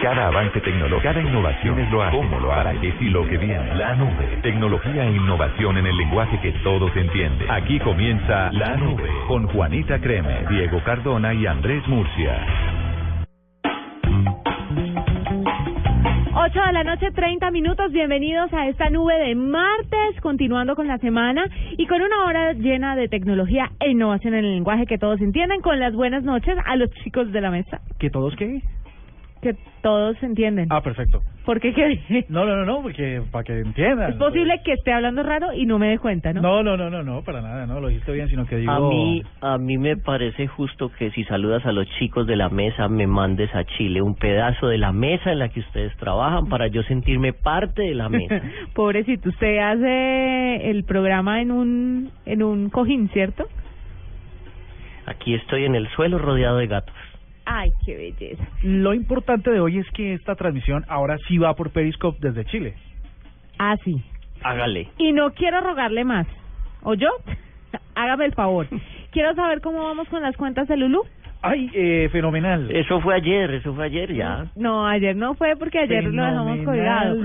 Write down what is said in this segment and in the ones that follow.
Cada avance tecnológico, cada innovación es lo hace, cómo lo hará, qué y lo que viene. La nube, tecnología e innovación en el lenguaje que todos entienden. Aquí comienza La Nube con Juanita Creme, Diego Cardona y Andrés Murcia. 8 de la noche, 30 minutos. Bienvenidos a esta nube de martes, continuando con la semana y con una hora llena de tecnología e innovación en el lenguaje que todos entienden. Con las buenas noches a los chicos de la mesa. ¿Que todos qué? Que todos entienden. Ah, perfecto. ¿Por qué? No, no, no, no, porque para que entiendan. Es posible que esté hablando raro y no me dé cuenta, ¿no? No, no, no, no, no, para nada, no, lo dijiste bien, sino que digo... A mí, a mí me parece justo que si saludas a los chicos de la mesa, me mandes a Chile un pedazo de la mesa en la que ustedes trabajan para yo sentirme parte de la mesa. Pobrecito, usted hace el programa en un, en un cojín, ¿cierto? Aquí estoy en el suelo rodeado de gatos. Ay, qué belleza. Lo importante de hoy es que esta transmisión ahora sí va por Periscope desde Chile. Ah, sí. Hágale. Y no quiero rogarle más. ¿O yo? Hágame el favor. Quiero saber cómo vamos con las cuentas de Lulu. Ay, eh, fenomenal. Eso fue ayer, eso fue ayer ya. No, ayer no fue porque ayer lo dejamos colgado.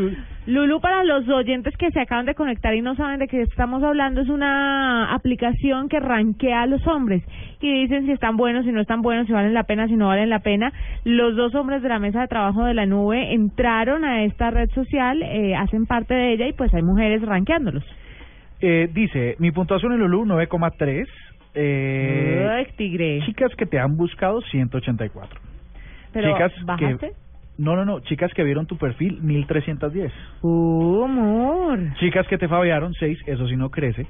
Lulu. Para los oyentes que se acaban de conectar y no saben de qué estamos hablando, es una aplicación que rankea a los hombres y dicen si están buenos, si no están buenos, si valen la pena, si no valen la pena. Los dos hombres de la mesa de trabajo de la nube entraron a esta red social, eh, hacen parte de ella y pues hay mujeres rankeándolos. Eh, dice, mi puntuación en Lulu 9,3. Eh, tigre. chicas que te han buscado 184. Pero, chicas ¿bajaste? que no, no, no, chicas que vieron tu perfil 1310. Uh, amor. Chicas que te fabiaron 6, eso sí no crece.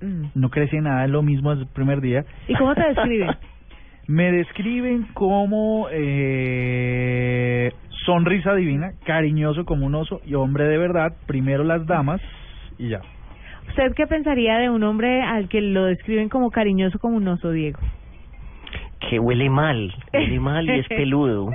Mm. No crece nada, es lo mismo el primer día. ¿Y cómo te describen? Me describen como eh, sonrisa divina, cariñoso como un oso y hombre de verdad. Primero las damas y ya. ¿Usted qué pensaría de un hombre al que lo describen como cariñoso como un oso, Diego? Que huele mal, huele mal y es peludo.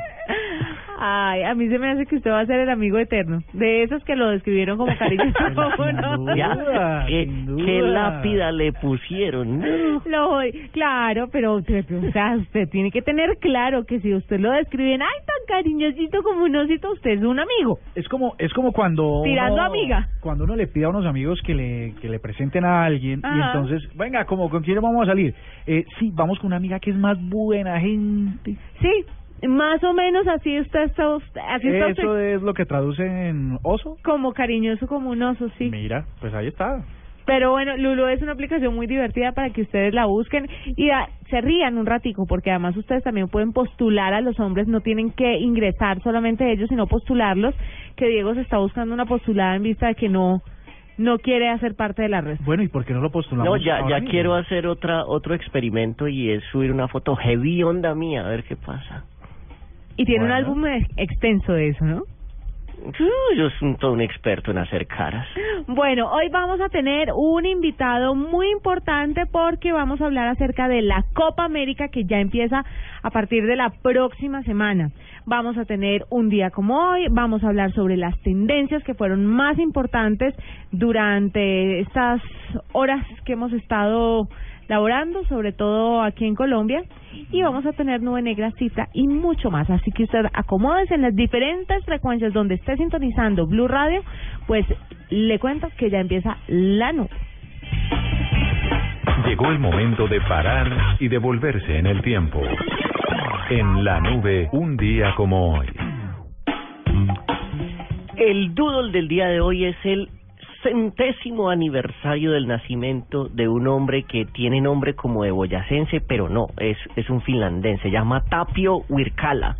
Ay, a mí se me hace que usted va a ser el amigo eterno. De esos que lo describieron como cariñoso oso. Ya, ¿Qué, lápida le pusieron? No. Lo voy- claro, pero usted, o sea, usted tiene que tener claro que si usted lo describen, ay, tan cariñosito como un osito, usted es un amigo. Es como es como cuando Tirando uno, amiga. cuando uno le pide a unos amigos que le que le presenten a alguien y entonces, venga, como con quién vamos a salir? Eh, sí, vamos con una amiga que es más buena gente. Sí, más o menos así usted está, así está usted Eso es lo que traduce en oso. como cariñoso como un oso, sí. Mira, pues ahí está. Pero bueno, Lulu es una aplicación muy divertida para que ustedes la busquen y se rían un ratico, porque además ustedes también pueden postular a los hombres, no tienen que ingresar solamente ellos, sino postularlos, que Diego se está buscando una postulada en vista de que no no quiere hacer parte de la red. Bueno, ¿y por qué no lo postulamos? No, ya, ahora ya mismo? quiero hacer otra otro experimento y es subir una foto heavy onda mía, a ver qué pasa. Y tiene un álbum ex- extenso de eso, ¿no? Yo soy todo un experto en hacer caras. Bueno, hoy vamos a tener un invitado muy importante porque vamos a hablar acerca de la Copa América que ya empieza a partir de la próxima semana. Vamos a tener un día como hoy, vamos a hablar sobre las tendencias que fueron más importantes durante estas horas que hemos estado laborando, sobre todo aquí en Colombia, y vamos a tener nube negra, cifra y mucho más. Así que usted acomódese en las diferentes frecuencias donde esté sintonizando Blue Radio, pues le cuento que ya empieza la nube. Llegó el momento de parar y devolverse en el tiempo. En la nube, un día como hoy. El doodle del día de hoy es el centésimo aniversario del nacimiento de un hombre que tiene nombre como de boyacense, pero no, es, es un finlandés, se llama Tapio Wirkala.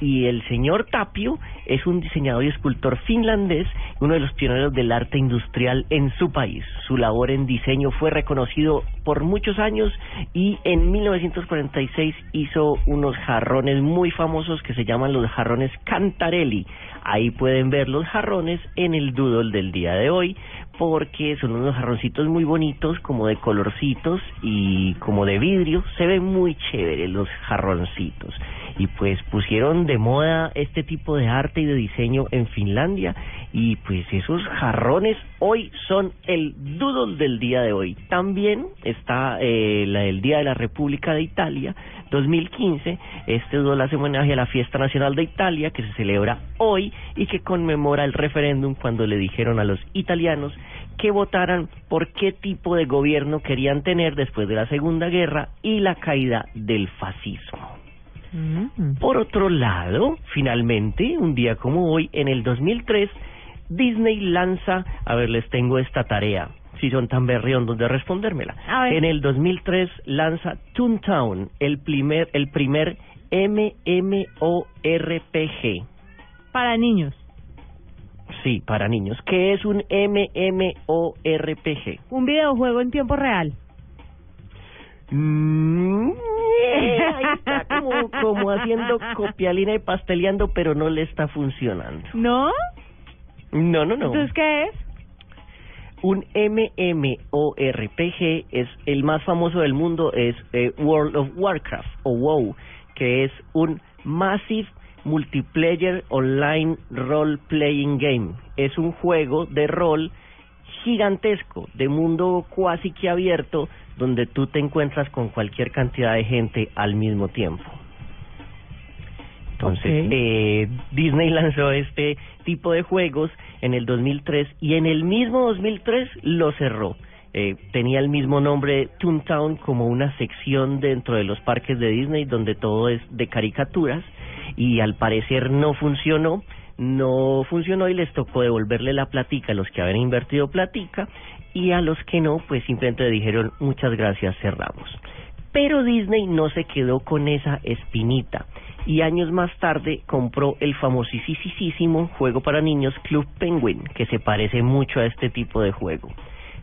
Y el señor Tapio es un diseñador y escultor finlandés, uno de los pioneros del arte industrial en su país. Su labor en diseño fue reconocido por muchos años y en 1946 hizo unos jarrones muy famosos que se llaman los jarrones Cantarelli. Ahí pueden ver los jarrones en el doodle del día de hoy porque son unos jarroncitos muy bonitos como de colorcitos y como de vidrio. Se ven muy chéveres los jarroncitos. Y pues pusieron de moda este tipo de arte y de diseño en Finlandia y pues esos jarrones hoy son el doodle del día de hoy. También está eh, la, el Día de la República de Italia 2015. Este doodle hace homenaje a la fiesta nacional de Italia que se celebra hoy y que conmemora el referéndum cuando le dijeron a los italianos que votaran por qué tipo de gobierno querían tener después de la Segunda Guerra y la caída del fascismo. Mm. Por otro lado, finalmente, un día como hoy, en el 2003, Disney lanza, a ver, les tengo esta tarea, si son tan berriondos de respondérmela. A ver. En el 2003 lanza Toontown, el primer, el primer MMORPG. Para niños. Sí, para niños. ¿Qué es un MMORPG? Un videojuego en tiempo real. Mm, eh, ahí está como, como haciendo copialina y pasteleando, pero no le está funcionando. ¿No? No, no, no. Entonces, ¿qué es? Un MMORPG es el más famoso del mundo, es eh, World of Warcraft o WoW, que es un Massive Multiplayer Online Role Playing Game. Es un juego de rol gigantesco, de mundo cuasi que abierto, donde tú te encuentras con cualquier cantidad de gente al mismo tiempo. Entonces, eh, Disney lanzó este tipo de juegos en el 2003 y en el mismo 2003 lo cerró. Eh, tenía el mismo nombre Toontown como una sección dentro de los parques de Disney donde todo es de caricaturas y al parecer no funcionó, no funcionó y les tocó devolverle la platica a los que habían invertido platica y a los que no, pues simplemente dijeron muchas gracias, cerramos. Pero Disney no se quedó con esa espinita y años más tarde compró el famosísimo juego para niños Club Penguin, que se parece mucho a este tipo de juego.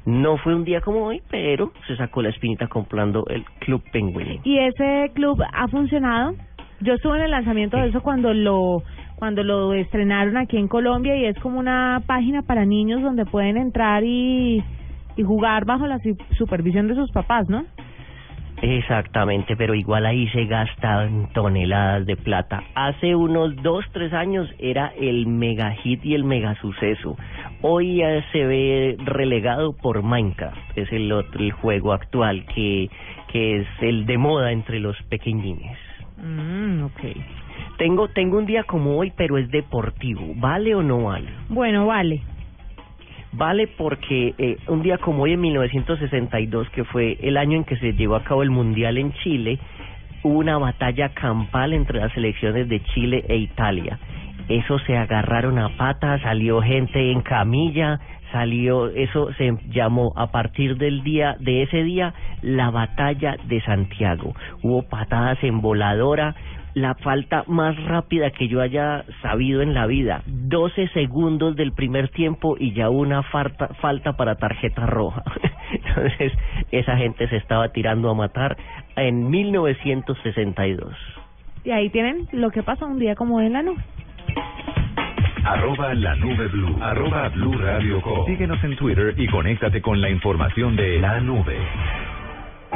No fue un día como hoy, pero se sacó la espinita comprando el Club Penguin. ¿Y ese club ha funcionado? Yo estuve en el lanzamiento de eso cuando lo cuando lo estrenaron aquí en Colombia y es como una página para niños donde pueden entrar y, y jugar bajo la su- supervisión de sus papás, ¿no? Exactamente, pero igual ahí se gastan toneladas de plata. Hace unos dos, tres años era el mega hit y el mega suceso. Hoy ya se ve relegado por Minecraft, es el otro el juego actual que, que es el de moda entre los pequeñines. Mm, ok. Tengo, tengo un día como hoy, pero es deportivo. ¿Vale o no vale? Bueno, vale. Vale porque eh, un día como hoy en 1962, que fue el año en que se llevó a cabo el Mundial en Chile, hubo una batalla campal entre las selecciones de Chile e Italia. Eso se agarraron a patas, salió gente en camilla, salió, eso se llamó a partir del día, de ese día, la batalla de Santiago. Hubo patadas en voladora, la falta más rápida que yo haya sabido en la vida. 12 segundos del primer tiempo y ya una falta, falta para tarjeta roja. Entonces, esa gente se estaba tirando a matar en 1962. Y ahí tienen lo que pasa un día como en la nube. Arroba la nube blue. Arroba blue radio com. Síguenos en Twitter y conéctate con la información de la nube.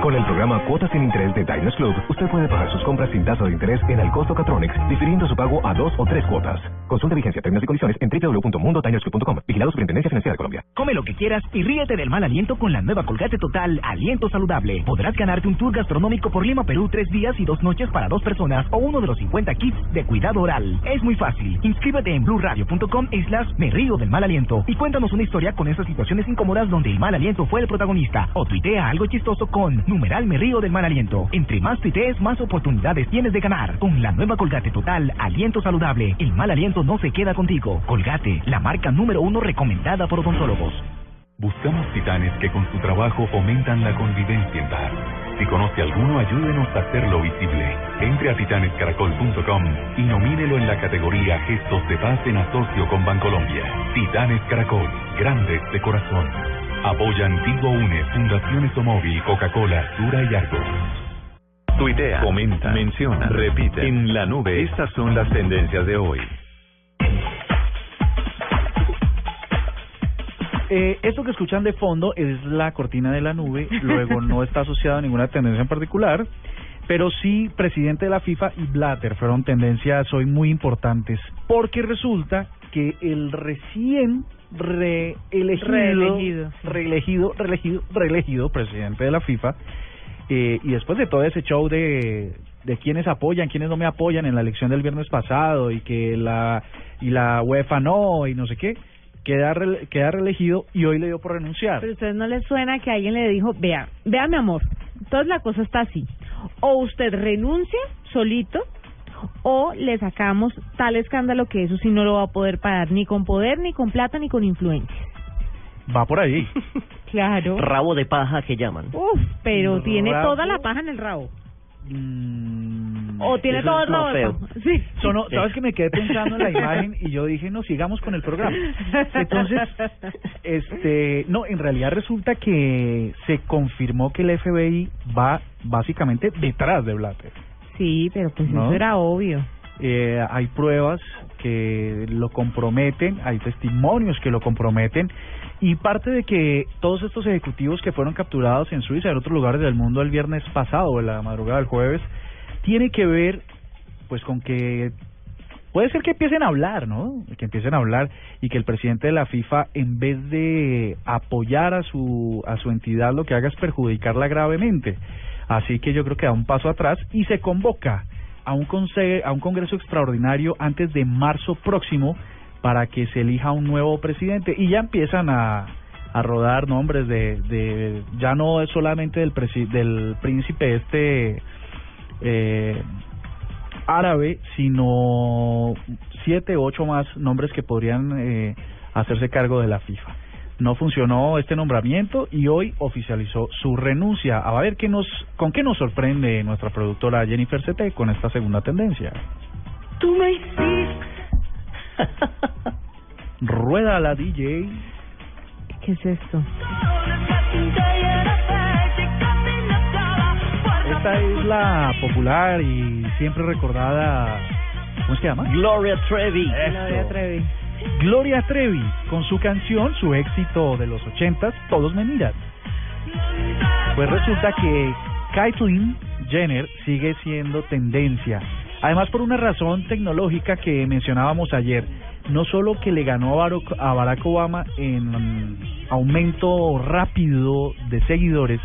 Con el programa Cuotas sin Interés de Diners Club, usted puede pagar sus compras sin tasa de interés en el costo Catronics, difiriendo su pago a dos o tres cuotas. Consulta vigencia, términos y condiciones en www.mundotinersclub.com. Vigilado Superintendencia Financiera de Colombia. Come lo que quieras y ríete del mal aliento con la nueva Colgate Total Aliento Saludable. Podrás ganarte un tour gastronómico por Lima, Perú, tres días y dos noches para dos personas o uno de los 50 kits de cuidado oral. Es muy fácil. Inscríbete en blueradio.com slash me río del mal aliento y cuéntanos una historia con esas situaciones incómodas donde el mal aliento fue el protagonista o tuitea algo chistoso con numeral me río del mal aliento. Entre más tuitees, más oportunidades tienes de ganar. Con la nueva Colgate Total Aliento Saludable, el mal aliento no se queda contigo. Colgate, la marca número uno recomendada por odontólogos. Buscamos titanes que con su trabajo fomentan la convivencia en paz. Si conoce alguno, ayúdenos a hacerlo visible. Entre a titanescaracol.com y nomínelo en la categoría Gestos de Paz en asocio con Bancolombia. Titanes Caracol, grandes de corazón. Apoyan Tigo Une, Fundaciones Omóvil, Coca-Cola, Sura y Argos. Tuitea, comenta, menciona, repite. En la nube, estas son las tendencias de hoy. Eh, esto que escuchan de fondo es la cortina de la nube, luego no está asociado a ninguna tendencia en particular, pero sí presidente de la FIFA y Blatter fueron tendencias hoy muy importantes, porque resulta que el recién reelegido, Reelegido, sí. reelegido, reelegido, reelegido presidente de la FIFA, eh, y después de todo ese show de de quienes apoyan, quienes no me apoyan en la elección del viernes pasado y que la y la UEFA no y no sé qué, queda queda reelegido y hoy le dio por renunciar. Pero a ustedes no les suena que alguien le dijo, vea, vea mi amor, entonces la cosa está así. O usted renuncia solito o le sacamos tal escándalo que eso sí no lo va a poder pagar ni con poder, ni con plata, ni con influencia. Va por ahí. Claro. Rabo de paja que llaman. Uf, pero tiene Rabo. toda la paja en el rabo. Mm, O tiene eso todo el rabo. Sí. Sonó- ¿Sabes que me quedé pensando en la imagen y yo dije, no, sigamos con el programa? Entonces, este, no, en realidad resulta que se confirmó que el FBI va básicamente detrás de Blatter. Sí, pero pues ¿No? eso era obvio. Eh, hay pruebas que lo comprometen, hay testimonios que lo comprometen y parte de que todos estos ejecutivos que fueron capturados en Suiza y en otros lugares del mundo el viernes pasado en la madrugada del jueves tiene que ver pues con que puede ser que empiecen a hablar, ¿no? Que empiecen a hablar y que el presidente de la FIFA en vez de apoyar a su a su entidad lo que haga es perjudicarla gravemente. Así que yo creo que da un paso atrás y se convoca a un conse- a un congreso extraordinario antes de marzo próximo para que se elija un nuevo presidente y ya empiezan a a rodar nombres de de ya no es solamente del presi- del príncipe este eh, árabe, sino siete, ocho más nombres que podrían eh, hacerse cargo de la FIFA. No funcionó este nombramiento y hoy oficializó su renuncia. A ver qué nos, con qué nos sorprende nuestra productora Jennifer CT con esta segunda tendencia. Tú me hiciste. Rueda la DJ. ¿Qué es esto? Esta es la popular y siempre recordada, ¿cómo se llama? Gloria Trevi. Gloria Trevi. Gloria Trevi, con su canción, su éxito de los ochentas, Todos me miran. Pues resulta que Caitlyn Jenner sigue siendo tendencia. Además por una razón tecnológica que mencionábamos ayer. No solo que le ganó a Barack, Obama en aumento rápido de seguidores,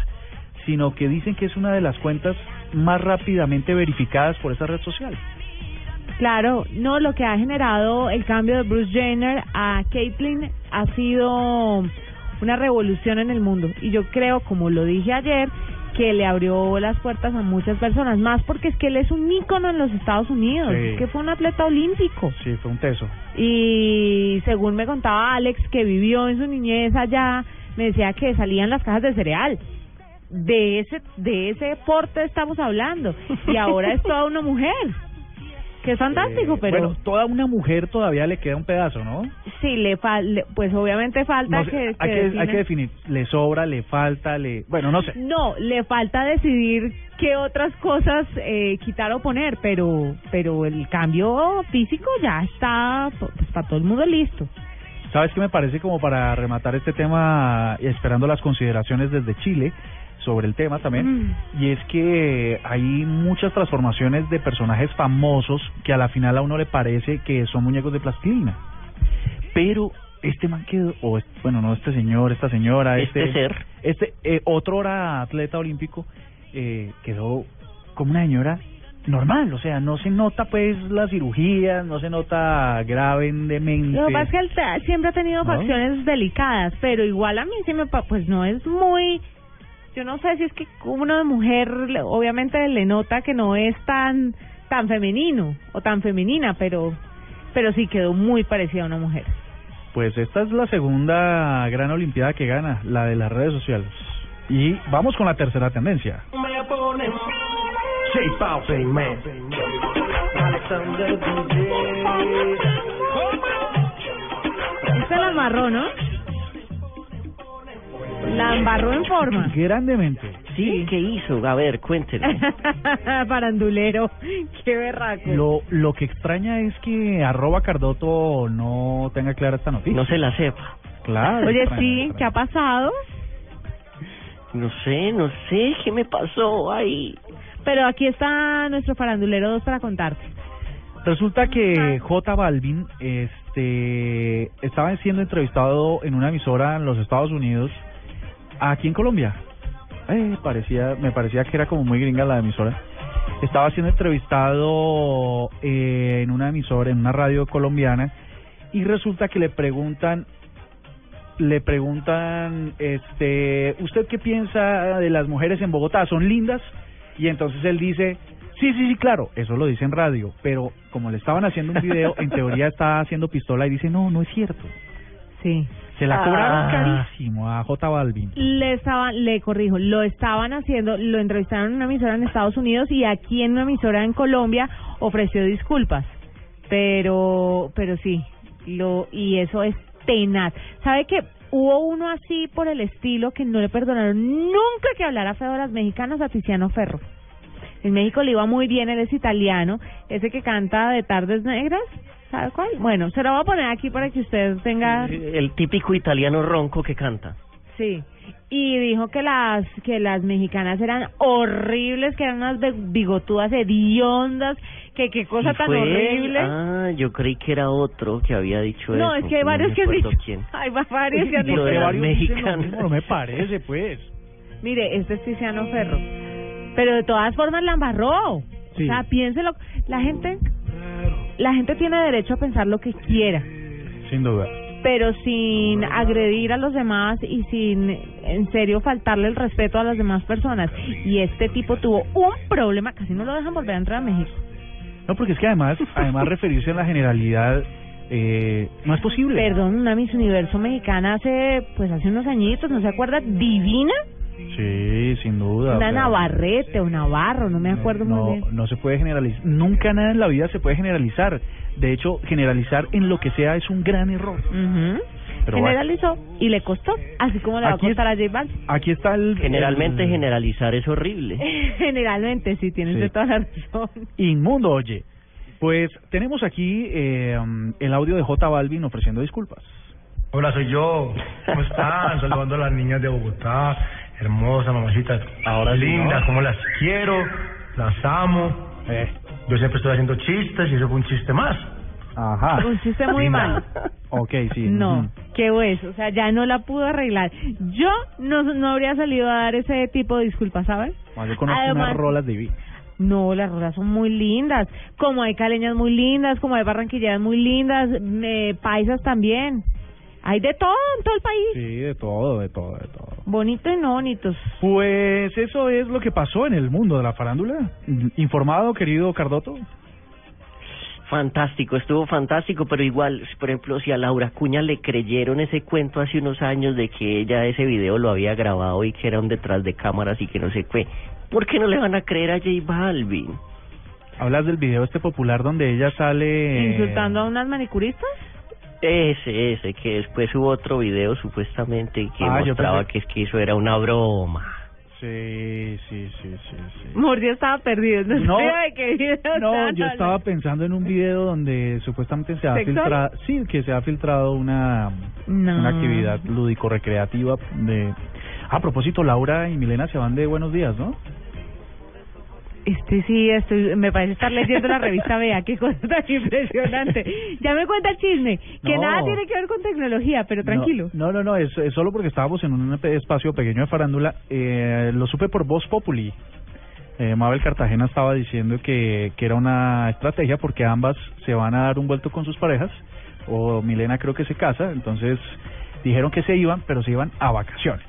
sino que dicen que es una de las cuentas más rápidamente verificadas por esa red social. Claro, no, lo que ha generado el cambio de Bruce Jenner a Caitlyn ha sido una revolución en el mundo. Y yo creo, como lo dije ayer, que le abrió las puertas a muchas personas, más porque es que él es un ícono en los Estados Unidos, Sí. es que fue un atleta olímpico. Sí, fue un teso. Y según me contaba Alex, que vivió en su niñez allá, me decía que salían las cajas de cereal. De ese, de ese porte estamos hablando. Y ahora es toda una mujer. Que es fantástico, Eh, pero Bueno, toda una mujer todavía le queda un pedazo, ¿no? sí, le fal pues obviamente falta No sé, que, hay, que definir, le sobra, le falta, le... Bueno, no sé. No, le falta decidir qué otras cosas eh, quitar o poner, pero pero el cambio físico ya está pues, para todo el mundo listo. ¿Sabes qué me parece como para rematar este tema, y esperando las consideraciones desde Chile sobre el tema también? Mm. Y es que hay muchas transformaciones de personajes famosos que a la final a uno le parece que son muñecos de plastilina. Pero este man quedó, o bueno, no este señor, esta señora, Este este... ser. Este, eh, otro era atleta olímpico, eh, quedó como una señora normal, o sea, no se nota pues la cirugía, no se nota gravemente. Lo que pasa es que él siempre ha tenido ¿No? facciones delicadas, pero igual a mí sí me pues no es muy yo no sé si es que uno de mujer le- obviamente le nota que no es tan tan femenino o tan femenina, pero pero sí quedó muy parecida a una mujer. Pues esta es la segunda gran olimpiada que gana, la de las redes sociales. Y vamos con la tercera tendencia. Me ponen. Esta la embarró, ¿no? La embarró en forma. Grandemente. Sí, ¿qué hizo? A ver, cuéntenos. Parandulero, qué berraco. Lo, lo que extraña es que arroba Cardoto no tenga clara esta noticia. No se la sepa. Claro. Oye, extraña, sí, extraña. ¿qué ha pasado? No sé, no sé, ¿qué me pasó? Ay, Pero aquí está nuestro farandulero 2 para contarte. Resulta que J Balvin este, estaba siendo entrevistado en una emisora en los Estados Unidos, aquí en Colombia. Eh, parecía, me parecía que era como muy gringa la emisora. Estaba siendo entrevistado eh, en una emisora, en una radio colombiana, y resulta que le preguntan le preguntan, este, ¿usted qué piensa de las mujeres en Bogotá? ¿Son lindas? Y entonces él dice, sí, sí, sí, claro, eso lo dice en radio, pero como le estaban haciendo un video, en teoría está haciendo pistola y dice, no, no es cierto. Sí. Se la cobraron Ah. carísimo a J Balvin. Le estaban, le corrijo, lo estaban haciendo, lo entrevistaron en una emisora en Estados Unidos y aquí en una emisora en Colombia ofreció disculpas. Pero, pero sí, lo, y eso es tenaz. ¿Sabe que hubo uno así por el estilo que no le perdonaron nunca que hablara feo de las mexicanas a Tiziano Ferro? En México le iba muy bien, él es italiano, ese que canta de Tardes Negras, ¿sabe cuál? Bueno, se lo voy a poner aquí para que usted tenga El típico italiano ronco que canta. Sí, y dijo que las que las mexicanas eran horribles, que eran unas bigotudas hediondas, que qué cosa ¿Y tan fue él? horrible. Ah, yo creí que era otro que había dicho no, eso. es que hay varios me que han dicho. quién. Hay va- varios que han dicho. de las varios dicen lo mexicanas. mismo, no me parece, pues. Mire, este es Tiziano Ferro. Pero de todas formas la embarró. Sí. O sea, piénselo. La gente, la gente tiene derecho a pensar lo que quiera. Sin duda. pero sin agredir a los demás y sin en serio faltarle el respeto a las demás personas. Y este tipo tuvo un problema, casi no lo dejan volver a entrar a México. No, porque es que además, además referirse a la generalidad eh, no es posible. Perdón, una Miss Universo mexicana hace, pues hace unos añitos, ¿no se acuerda? Divina, Sí, sin duda. una Navarrete o Navarro, no me acuerdo no, muy bien. No se puede generalizar. Nunca nada en la vida se puede generalizar. De hecho, generalizar en lo que sea es un gran error. Pero bueno. Generalizó y le costó, así como le va a es- costar a J Balvin. Aquí está el... Generalmente el generalizar es horrible. Generalmente, sí, tienes Sí. de toda la razón. Inmundo, oye. Pues tenemos aquí eh, el audio de J Balvin ofreciendo disculpas. Hola, soy yo. ¿Cómo están? Saludando a las niñas de Bogotá. Hermosas, mamacitas. Ahora sí, lindas, ¿no? como las quiero, las amo. Eh, Yo siempre estoy haciendo chistes y eso fue un chiste más. ajá. Un chiste muy Linda. malo. Ok, sí. No, qué hueso, o sea, ya no la pudo arreglar. Yo no, no habría salido a dar ese tipo de disculpas, ¿sabes? Más yo conozco Además- unas rolas. No, las rolas son muy lindas, como hay caleñas muy lindas, como hay barranquilleras muy lindas, eh, paisas también. Hay de todo en todo el país, Sí, de todo, de todo, de todo. bonito y no bonitos. Pues eso es lo que pasó en el mundo de la farándula. ¿Informado, querido Cardoto? Fantástico, estuvo fantástico, pero igual, por ejemplo, si a Laura Cuña le creyeron ese cuento hace unos años de que ella ese video lo había grabado y que era un detrás de cámaras y que no sé qué, ¿por qué no le van a creer a J Balvin? Hablas del video este popular donde ella sale... Insultando a unas manicuristas. Ese, ese, que después hubo otro video supuestamente que Ah, yo mostraba pensé- que es que eso era una broma. Sí, sí, sí, sí, sí. Estaba perdido, no, No, sé de qué video No, estaban yo estaba hablando. pensando en un video donde supuestamente se ha ¿Sexual? filtrado, sí, que se ha filtrado una, No. una actividad lúdico-recreativa de... A propósito, Laura y Milena se van de Buenos Días, ¿no? Este sí, estoy, me parece estar leyendo la revista Vea, qué cosa tan impresionante. Ya me cuenta el chisme, que No. nada tiene que ver con tecnología, pero tranquilo. No, no, no, es, es solo porque estábamos en un espacio pequeño de farándula. Eh, lo supe por Voz Populi. Eh, Mabel Cartagena estaba diciendo que, que era una estrategia porque ambas se van a dar un vuelto con sus parejas. O Milena creo que se casa, entonces dijeron que se iban, pero se iban a vacaciones.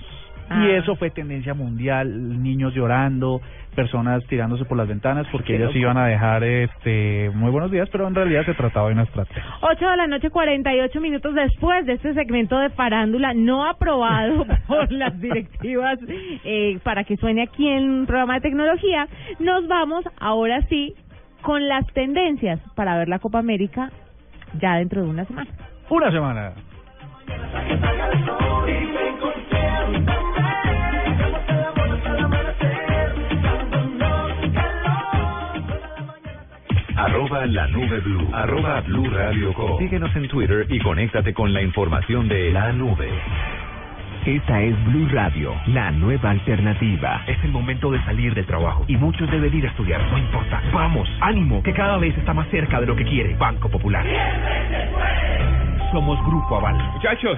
Ah. Y eso fue tendencia mundial, niños llorando, personas tirándose por las ventanas porque Qué ellas loco. iban a dejar este muy buenos días, pero en realidad se trataba de una estrategia. 8 de la noche, 48 minutos después de este segmento de farándula no aprobado por las directivas eh, para que suene aquí en un programa de tecnología, nos vamos ahora sí con las tendencias para ver la Copa América ya dentro de una semana. Una semana. Arroba la nube blue. Arroba blue radio com. Síguenos en Twitter y conéctate con la información de la nube. Esta es Blue Radio, la nueva alternativa. Es el momento de salir del trabajo y muchos deben ir a estudiar. No importa. Vamos, ánimo, que cada vez está más cerca de lo que quiere. Banco Popular. Somos Grupo Aval. Muchachos,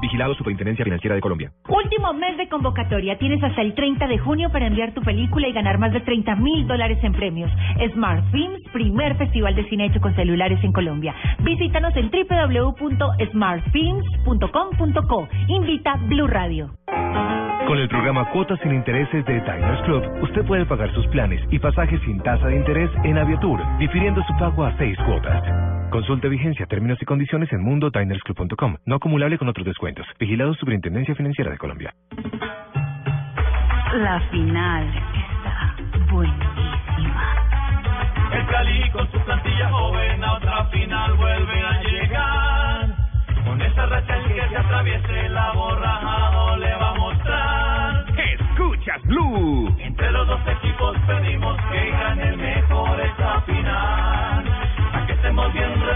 Vigilado Superintendencia Financiera de Colombia. Último mes de convocatoria. Tienes hasta el 30 de junio para enviar tu película y ganar más de 30 mil dólares en premios. Smart Films, primer festival de cine hecho con celulares en Colombia. Visítanos en www.smartfilms.com.co. Invita Blue Radio. Con el programa Cuotas sin Intereses de Diners Club, usted puede pagar sus planes y pasajes sin tasa de interés en Aviatur, difiriendo su pago a seis cuotas. Consulte vigencia, términos y condiciones en mundodinersclub.com. No acumulable con otros descuentos. Vigilado Superintendencia Financiera de Colombia. La final está buenísima. El Cali con su plantilla joven a otra final vuelve a llegar. Con esa racha el que se atraviese la borrajado le va a mostrar. Escuchas Blue. Entre los dos equipos pedimos que gane el mejor esta final.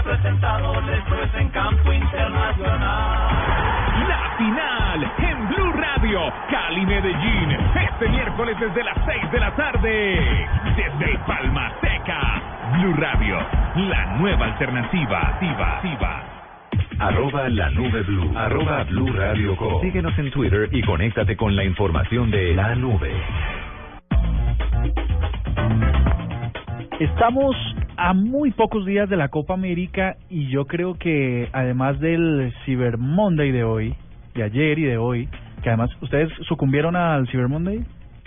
Bien representados después en campo internacional. La final en Blue Radio, Cali Medellín, este miércoles desde las 6 de la tarde, desde Palma Seca. Blue Radio, la nueva alternativa. Tiva, tiva. Arroba la nube blue. Arroba blue radio com. Síguenos en Twitter y conéctate con la información de la nube. Estamos a muy pocos días de la Copa América y yo creo que además del Cyber Monday de hoy, de ayer y de hoy, que además ustedes sucumbieron al Cyber Monday,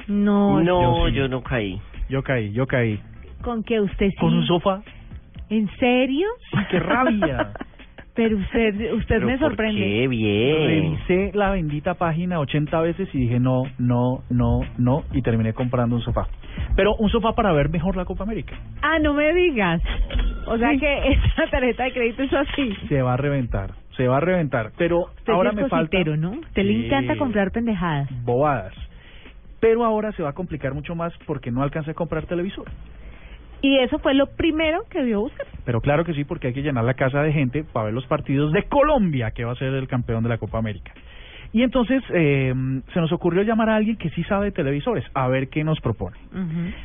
No, No, Yo no caí. yo caí, yo caí. con que usted sí. Con un sofá, ¿En serio? sí, qué rabia. Pero usted, usted Pero me ¿por sorprende. qué? Bien. Revisé la bendita página 80 veces y dije no, no, no, no y terminé comprando un sofá. Pero un sofá para ver mejor la Copa América. Ah, no me digas. O sea que esa tarjeta de crédito es así. Se va a reventar, se va a reventar. Pero Usted ahora es me falta. Usted le encanta comprar pendejadas. bobadas. Pero ahora se va a complicar mucho más porque no alcancé a comprar televisor. Y eso fue lo primero que vio buscar. Pero claro que sí, porque hay que llenar la casa de gente para ver los partidos de Colombia, que va a ser el campeón de la Copa América. Y entonces eh, se nos ocurrió llamar a alguien que sí sabe de televisores, a ver qué nos propone.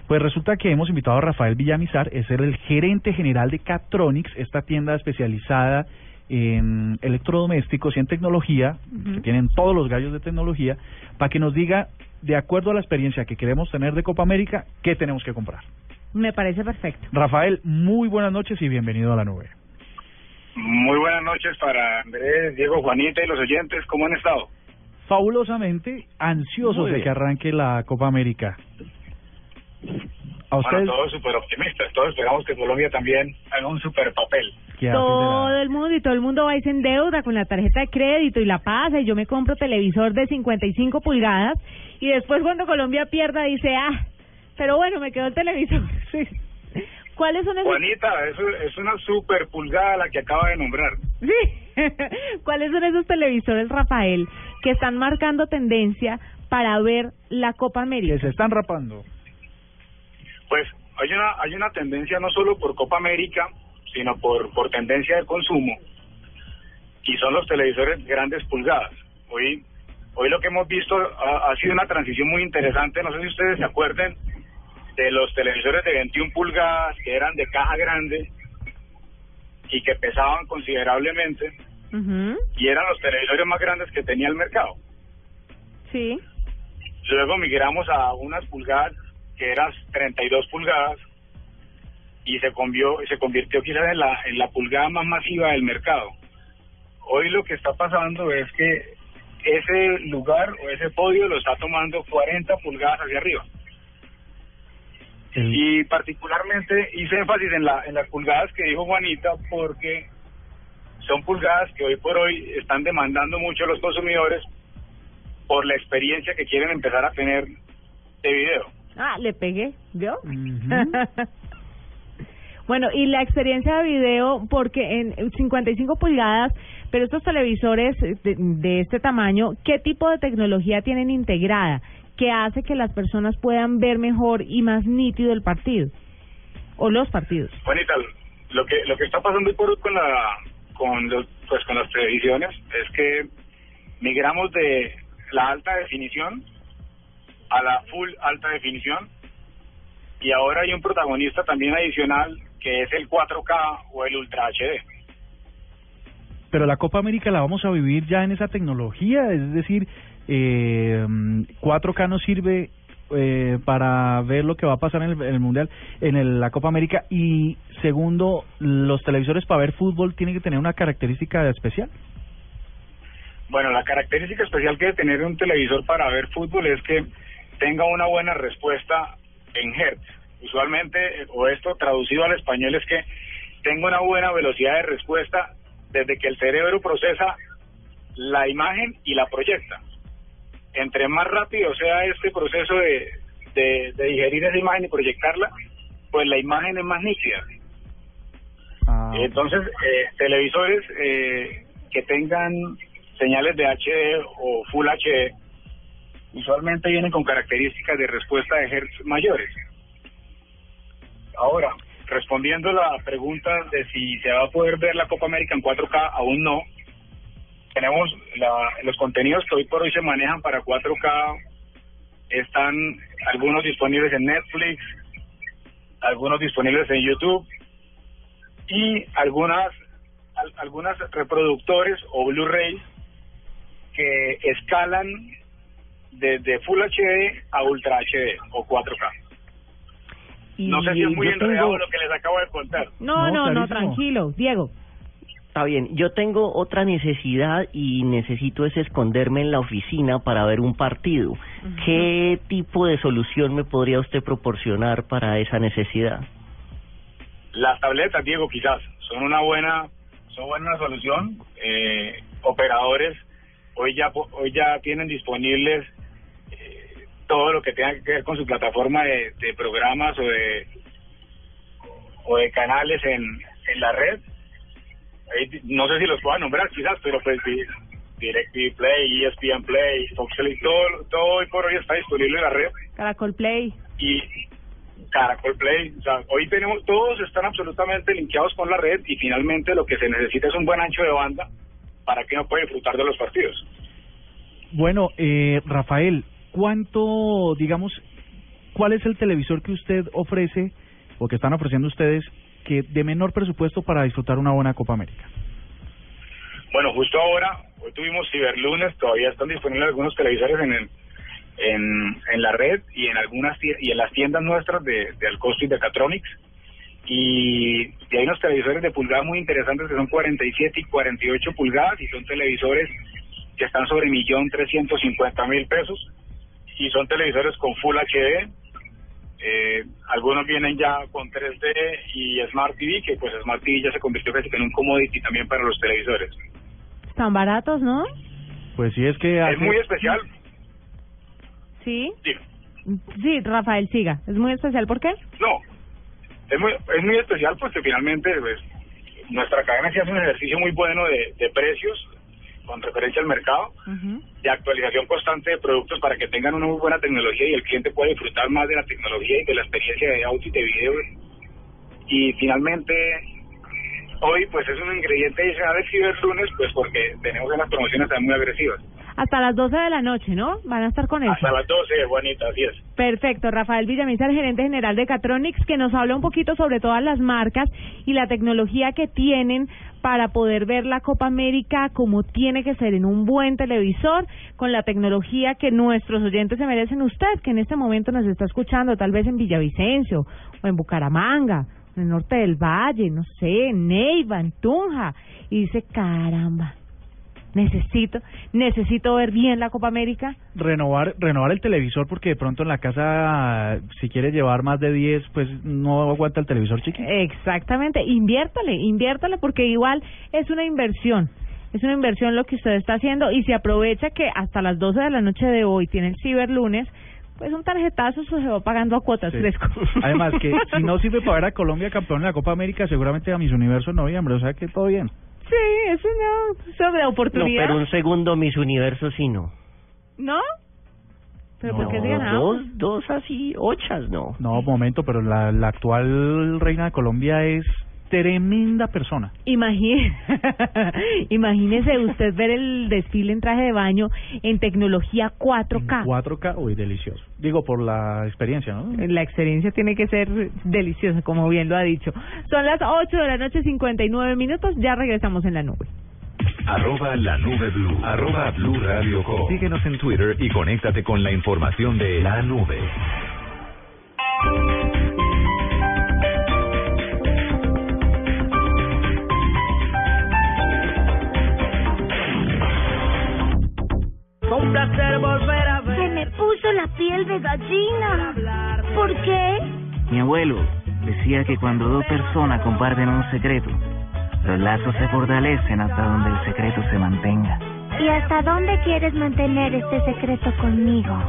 Pues resulta que hemos invitado a Rafael Villamizar, es el gerente general de Catronics, esta tienda especializada en electrodomésticos y en tecnología, que tienen todos los gallos de tecnología, para que nos diga, de acuerdo a la experiencia que queremos tener de Copa América, qué tenemos que comprar. Me parece perfecto. Rafael, muy buenas noches y bienvenido a la nube. Muy buenas noches para Andrés, Diego, Juanita y los oyentes. ¿Cómo han estado? Fabulosamente ansiosos de que arranque la Copa América. A Bueno, ustedes, todos súper optimistas. Todos esperamos que Colombia también haga un super papel. Todo el mundo y todo el mundo va y se endeuda con la tarjeta de crédito y la pasa y yo me compro televisor de 55 pulgadas y después cuando Colombia pierda dice, ah, pero bueno, me quedó el televisor. Sí. ¿Cuáles son esos? Juanita, es, es una super pulgada la que acaba de nombrar. Sí. ¿Cuáles son esos televisores, Rafael, que están marcando tendencia para ver la Copa América? Que se están rapando. Pues hay una hay una tendencia no solo por Copa América, sino por por tendencia de consumo y son los televisores de grandes pulgadas. Hoy hoy lo que hemos visto ha, ha sido una transición muy interesante. No sé si ustedes se acuerden de los televisores de 21 pulgadas que eran de caja grande y que pesaban considerablemente y eran los televisores más grandes que tenía el mercado. Sí. Luego migramos a unas pulgadas que eran 32 pulgadas y se convirtió, se convirtió quizás en la, en la pulgada más masiva del mercado. Hoy lo que está pasando es que ese lugar o ese podio lo está tomando 40 pulgadas hacia arriba. Y particularmente hice énfasis en, la, en las pulgadas que dijo Juanita porque son pulgadas que hoy por hoy están demandando mucho los consumidores por la experiencia que quieren empezar a tener de video. Ah, le pegué, ¿vio? bueno, y la experiencia de video, porque en 55 pulgadas, pero estos televisores de, de este tamaño, ¿qué tipo de tecnología tienen integrada? Que hace que las personas puedan ver mejor y más nítido el partido o los partidos. Juanita, lo que lo que está pasando hoy por con la con los, pues con las televisiones es que migramos de la alta definición a la full alta definición y ahora hay un protagonista también adicional que es el 4K o el Ultra HD. Pero la Copa América la vamos a vivir ya en esa tecnología, es decir, eh, 4K no sirve eh, para ver lo que va a pasar en el, Mundial, en la Copa América. Y segundo, los televisores para ver fútbol tienen que tener una característica especial. Bueno, la característica especial que debe tener un televisor para ver fútbol es que tenga una buena respuesta en Hertz. Usualmente, o esto traducido al español es que tenga una buena velocidad de respuesta desde que el cerebro procesa la imagen y la proyecta entre más rápido sea este proceso de, de, digerir esa imagen y proyectarla, pues la imagen es más nítida. Ah. Entonces, eh, televisores eh, que tengan señales de HD o Full HD, usualmente vienen con características de respuesta de hertz mayores. Ahora, respondiendo a la pregunta de si se va a poder ver la Copa América en 4K, aún no, tenemos los contenidos que hoy por hoy se manejan para 4K, están algunos disponibles en Netflix, algunos disponibles en YouTube y algunas algunas reproductores o Blu-ray que escalan desde Full HD a Ultra HD o 4K. no sé si es muy enredado lo que les acabo de contar. No, no, no, tranquilo. Diego. Está bien, yo tengo otra necesidad y necesito es esconderme en la oficina para ver un partido. ¿Qué tipo de solución me podría usted proporcionar para esa necesidad? Las tabletas, Diego, quizás son una buena, son buena solución. Eh, operadores hoy ya hoy ya tienen disponibles eh, todo lo que tenga que ver con su plataforma de, de programas o de o de canales en, en la red no sé si los puedo nombrar quizás, pero pues DirecTV Play, ESPN Play, Fox todo, todo hoy por hoy está disponible en la red. Caracol Play. Y Caracol Play, o sea, hoy tenemos, todos están absolutamente linkeados con la red y finalmente lo que se necesita es un buen ancho de banda para que uno pueda disfrutar de los partidos. Bueno, eh, Rafael, ¿cuánto, digamos, cuál es el televisor que usted ofrece o que están ofreciendo ustedes que de menor presupuesto para disfrutar una buena Copa América? Bueno, justo ahora, hoy tuvimos Ciberlunes, todavía están disponibles algunos televisores en el, en, la red y en algunas y en las tiendas nuestras de, de Alcosto y de Catronics. Y, y, hay unos televisores de pulgadas muy interesantes que son 47 y 48 pulgadas y son televisores que están sobre millón trescientos cincuenta mil pesos y son televisores con Full HD eh, algunos vienen ya con 3D y Smart TV, que pues Smart TV ya se convirtió casi en un commodity también para los televisores. Están baratos, ¿no? Pues sí, es que... Es muy especial. ¿Sí? Sí. Sí, Rafael, siga. ¿Es muy especial por qué? No, es muy, es muy especial porque finalmente pues, nuestra cadena se hace un ejercicio muy bueno de, de precios con referencia al mercado, de actualización constante de productos para que tengan una muy buena tecnología y el cliente pueda disfrutar más de la tecnología y de la experiencia de audio y de video. Y finalmente, hoy pues es un ingrediente adicional de Ciberlunes, pues porque tenemos unas promociones también muy agresivas. Hasta las 12 de la noche, ¿no? Van a estar con eso. Hasta las 12, Juanita, así es. Perfecto. Rafael Villamizar, el gerente general de Catronics, que nos habla un poquito sobre todas las marcas y la tecnología que tienen para poder ver la Copa América como tiene que ser en un buen televisor, con la tecnología que nuestros oyentes se merecen. Usted, que en este momento nos está escuchando, tal vez en Villavicencio o en Bucaramanga, en el norte del Valle, no sé, en Neiva, en Tunja, y dice, caramba, necesito, necesito ver bien la Copa América. Renovar, renovar el televisor porque de pronto en la casa, si quiere llevar más de 10, pues no aguanta el televisor chiquito. Exactamente, inviértale, inviértale porque igual es una inversión. Es una inversión lo que usted está haciendo y se aprovecha que hasta las 12 de la noche de hoy tiene el ciberlunes pues un tarjetazo se va pagando a cuotas Sí. fresco. Además que si no sirve para ver a Colombia campeón en la Copa América, seguramente a mis universos en noviembre, o sea que todo bien. Sí, eso no, sobre No, oportunidad. pero un segundo Miss Universo sí no. ¿No? ¿Pero por qué No, se ganamos? Dos, dos así, ochas, no. No, momento, pero la, la actual reina de Colombia es tremenda persona. Imagine, imagínese usted ver el desfile en traje de baño en tecnología 4K. 4K, uy, delicioso. Digo, por la experiencia, ¿no? La experiencia tiene que ser deliciosa, como bien lo ha dicho. Son las 8 de la noche, 59 minutos. Ya regresamos en la nube. Arroba la nube blue. Arroba blue radio com. Síguenos en Twitter y conéctate con la información de la nube. Un placer volver a ver. Se me puso la piel de gallina. ¿Por qué? Mi abuelo decía que cuando dos personas comparten un secreto, los lazos se fortalecen hasta donde el secreto se mantenga. ¿Y hasta dónde quieres mantener este secreto conmigo?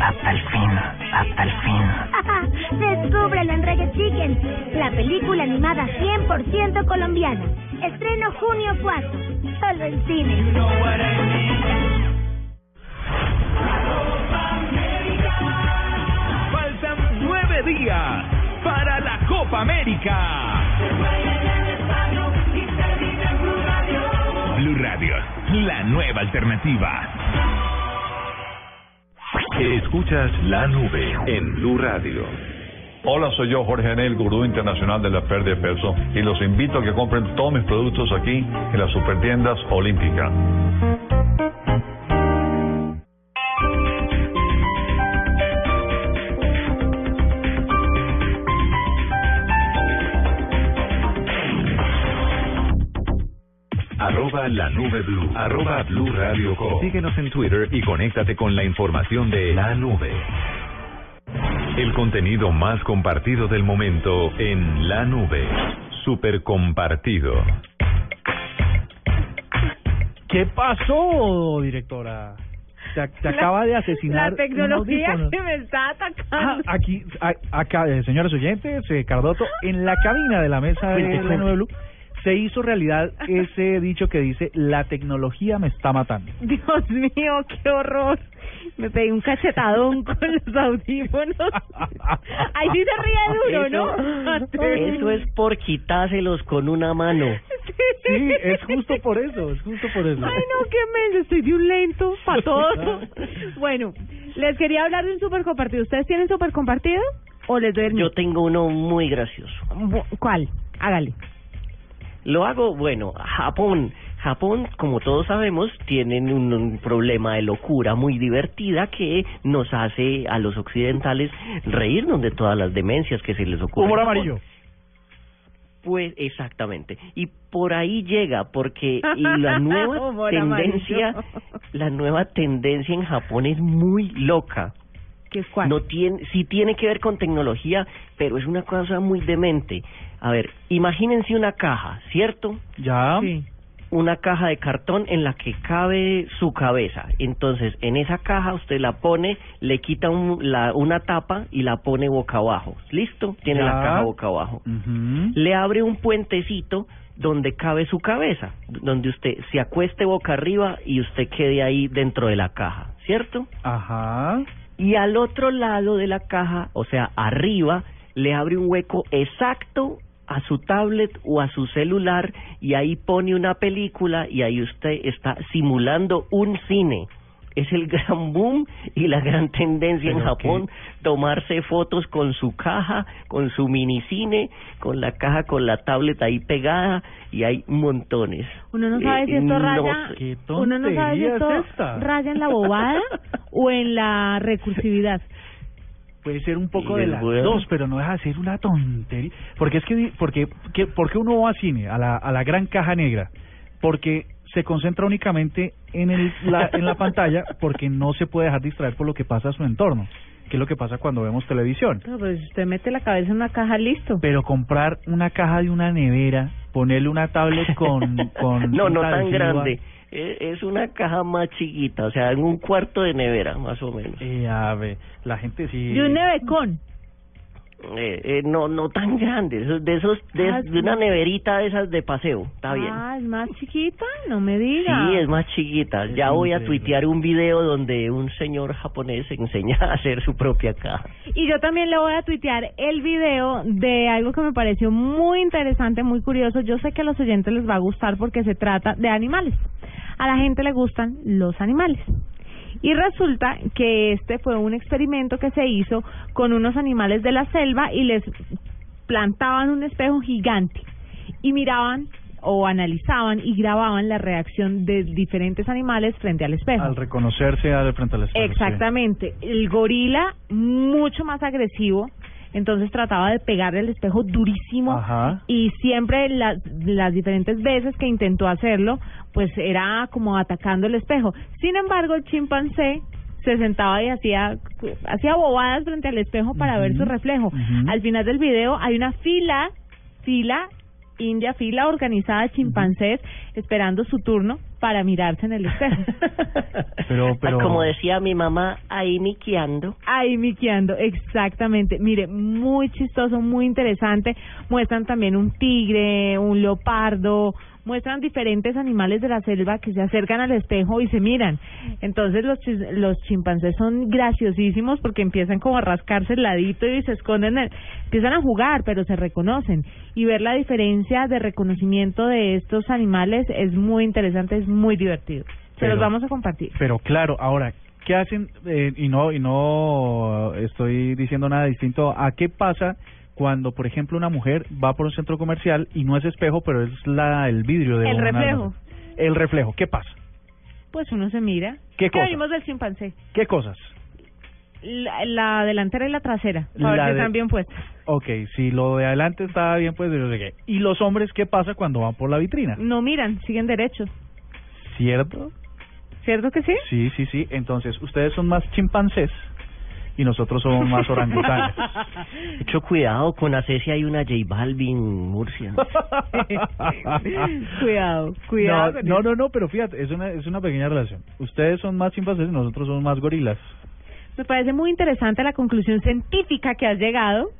Hasta el fin, hasta el fin. Descúbrelo en Reggae Chicken, la película animada 100% colombiana. Estreno junio 4, solo en cine. Días para la Copa América. Blue Radio, la nueva alternativa. Escuchas la nube en Blue Radio. Hola, soy yo, Jorge Anel, gurú internacional de la pérdida de peso, y los invito a que compren todos mis productos aquí en las supertiendas Olímpica. Arroba la nube blue. Arroba blue radio com. Síguenos en Twitter y conéctate con la información de la nube. El contenido más compartido del momento en la nube. Super compartido. ¿Qué pasó, directora? Se, se acaba de asesinar. La tecnología que me está Ah, atacando. aquí, a- acá, eh, señores oyentes, eh, Cardoto, en la cabina de la mesa de Cuente, la. Nube Blue, se hizo realidad ese dicho que dice, la tecnología me está matando. Dios mío, qué horror. Me pegué un cachetadón con los audífonos. Ahí sí se ríe duro, ¿no? Eso, eso es por quitárselos con una mano. Sí, es justo por eso, es justo por eso. Ay, no, qué menso, estoy de un lento para todo. bueno, les quería hablar de un super compartido. ¿Ustedes tienen super compartido? ¿O les doy el? Yo tengo uno muy gracioso. ¿Cuál? Hágale. Lo hago, bueno, Japón. Japón, como todos sabemos, tienen un, un problema de locura muy divertida que nos hace a los occidentales reírnos de todas las demencias que se les ocurren. Humor amarillo. Pues exactamente. Y por ahí llega, porque la nueva tendencia, la nueva tendencia en Japón es muy loca. ¿Qué cuál? No tiene, sí tiene que ver con tecnología, pero es una cosa muy demente. A ver, imagínense una caja, ¿cierto? Ya. Sí. Una caja de cartón en la que cabe su cabeza. Entonces, en esa caja usted la pone, le quita un- la, una tapa y la pone boca abajo. ¿Listo? Tiene la caja boca abajo. Le abre un puentecito donde cabe su cabeza, donde usted se acueste boca arriba y usted quede ahí dentro de la caja, ¿cierto? Ajá. Y al otro lado de la caja, o sea, arriba, le abre un hueco exacto a su tablet o a su celular y ahí pone una película y ahí usted está simulando un cine. Es el gran boom y la gran tendencia en Japón, tomarse fotos con su caja, con su minicine, con la caja con la tablet ahí pegada y hay montones. Uno no sabe Eh, si esto no raya, sé. ¿Qué uno no sabe si tontería esto es esta? raya en la bobada o en la recursividad. Puede ser un poco de las a- dos, pero no deja de ser una tontería. Porque es que, di- porque, que, ¿por qué uno va al cine, a la, a la gran caja negra? Porque se concentra únicamente en, el, la, en la pantalla, porque no se puede dejar distraer por lo que pasa a su entorno, que es lo que pasa cuando vemos televisión. No, pues usted mete la cabeza en una caja, listo. Pero comprar una caja de una nevera, ponerle una tablet con... con No, no tan grande. Es, es una caja más chiquita, o sea, en un cuarto de nevera, más o menos. Eh, a ver, la gente sí... De un nevecón. Eh, eh, no, no tan grande, de esos, de, Ah, de una neverita de esas de paseo, está bien. Ah, es más chiquita, no me diga. Sí, es más chiquita. Ya voy a tuitear un video donde un señor japonés enseña a hacer su propia caja. Y yo también le voy a tuitear el video de algo que me pareció muy interesante, muy curioso. Yo sé que a los oyentes les va a gustar porque se trata de animales. A la gente le gustan los animales. Y resulta que este fue un experimento que se hizo con unos animales de la selva y les plantaban un espejo gigante y miraban o analizaban y grababan la reacción de diferentes animales frente al espejo. Al reconocerse al frente al espejo. sí. Exactamente. El gorila, mucho más agresivo, entonces trataba de pegarle el espejo durísimo Ajá. y siempre la- las diferentes veces que intentó hacerlo, pues era como atacando el espejo. Sin embargo, el chimpancé se sentaba y hacía hacía bobadas frente al espejo para ver su reflejo. Al final del video hay una fila, fila india, fila organizada de chimpancés esperando su turno para mirarse en el espejo. Pero, pero... Como decía mi mamá, ahí miqueando. Ahí miqueando, exactamente. Mire, muy chistoso, muy interesante. Muestran también un tigre, un leopardo, muestran diferentes animales de la selva que se acercan al espejo y se miran. Entonces los chis- los chimpancés son graciosísimos porque empiezan como a rascarse el ladito y se esconden, en- empiezan a jugar, pero se reconocen. Y ver la diferencia de reconocimiento de estos animales es muy interesante, es muy divertido. Se Pero- los vamos a compartir. Pero claro, ahora, ¿qué hacen? Eh, y no y no estoy diciendo nada distinto. ¿A qué pasa cuando, por ejemplo, una mujer va por un centro comercial y no es espejo, pero es la el vidrio de El una- reflejo. El reflejo. ¿Qué pasa? Pues uno se mira. ¿Qué cosa? vimos del chimpancé? ¿Qué cosas? La, la delantera y la trasera. Para ver si de- están bien puestas. Ok, si lo de adelante está bien, pues yo sé qué. ¿Y los hombres qué pasa cuando van por la vitrina? No miran, siguen derechos. ¿Cierto? ¿Cierto que sí? Sí, sí, sí. Entonces, ustedes son más chimpancés y nosotros somos más orangutanes. Mucho cuidado con hacer si hay una J Balvin Murcia. cuidado, cuidado. No, no, no, pero fíjate, es una, es una pequeña relación. Ustedes son más chimpancés y nosotros somos más gorilas. Me parece muy interesante la conclusión científica que has llegado.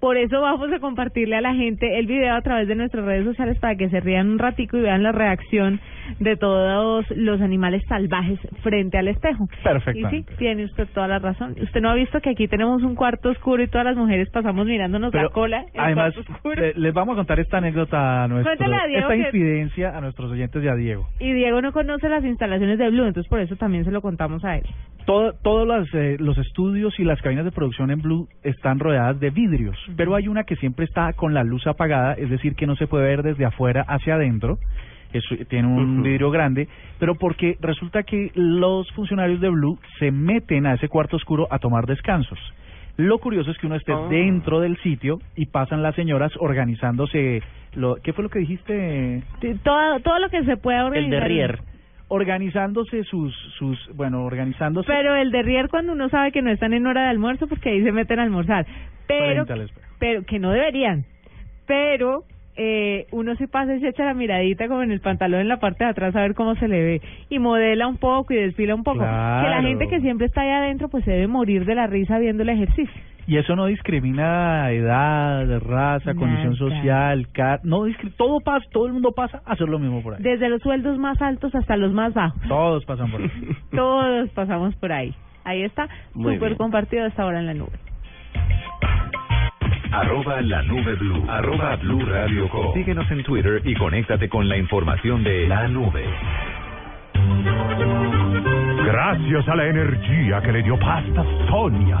Por eso vamos a compartirle a la gente el video a través de nuestras redes sociales para que se rían un ratico y vean la reacción de todos los animales salvajes frente al espejo. Y Perfectamente. sí, tiene usted toda la razón. Usted no ha visto que aquí tenemos un cuarto oscuro y todas las mujeres pasamos mirándonos la cola. el Además, le- les vamos a contar esta anécdota a nuestros, a Diego esta que- infidencia a nuestros oyentes y a Diego. Y Diego no conoce las instalaciones de Blue, entonces por eso también se lo contamos a él. Todo, todos los, eh, los estudios y las cabinas de producción en Blue están rodeadas de vidrios, pero hay una que siempre está con la luz apagada, es decir, que no se puede ver desde afuera hacia adentro. Tiene un vidrio grande, pero porque resulta que los funcionarios de Blue se meten a ese cuarto oscuro a tomar descansos. Lo curioso es que uno esté Ah. dentro del sitio y pasan las señoras organizándose. Lo, ¿Qué fue lo que dijiste? Sí, Todo, todo lo que se pueda organizar. Organizándose sus, sus, bueno, organizándose. Pero el de Rier cuando uno sabe que no están en hora de almuerzo, porque ahí se meten a almorzar. Pero, pero que no deberían. Pero eh, uno se pasa y se echa la miradita como en el pantalón en la parte de atrás a ver cómo se le ve. Y modela un poco y desfila un poco. Claro. Que la gente que siempre está ahí adentro pues se debe morir de la risa viendo el ejercicio. Y eso no discrimina edad, raza, condición Nada. social, car no todo pasa, todo el mundo pasa a hacer lo mismo por ahí. Desde los sueldos más altos hasta los más bajos. Todos pasan por ahí. Todos pasamos por ahí. Ahí está, Muy súper bien. compartido esta hora en la nube. Arroba la nube blue. Arroba blue radio com. Síguenos en Twitter y conéctate con la información de la nube. Gracias a la energía que le dio Pasta Sonia,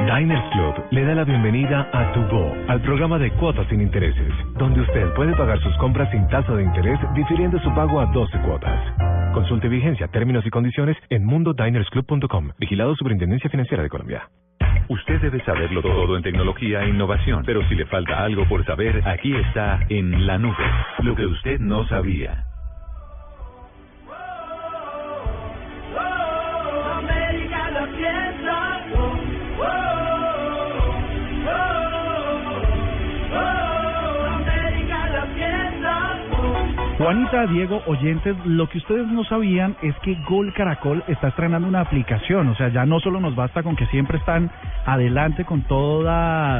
Diners Club le da la bienvenida a Tu Go, al programa de cuotas sin intereses, donde usted puede pagar sus compras sin tasa de interés difiriendo su pago a 12 cuotas. Consulte vigencia, términos y condiciones en mundodinersclub.com. Vigilado Superintendencia Financiera de Colombia. Usted debe saberlo todo en tecnología e innovación, pero si le falta algo por saber, aquí está en la nube, lo que usted no sabía. Juanita, Diego, oyentes, lo que ustedes no sabían es que Gol Caracol está estrenando una aplicación, o sea, ya no solo nos basta con que siempre están adelante con todos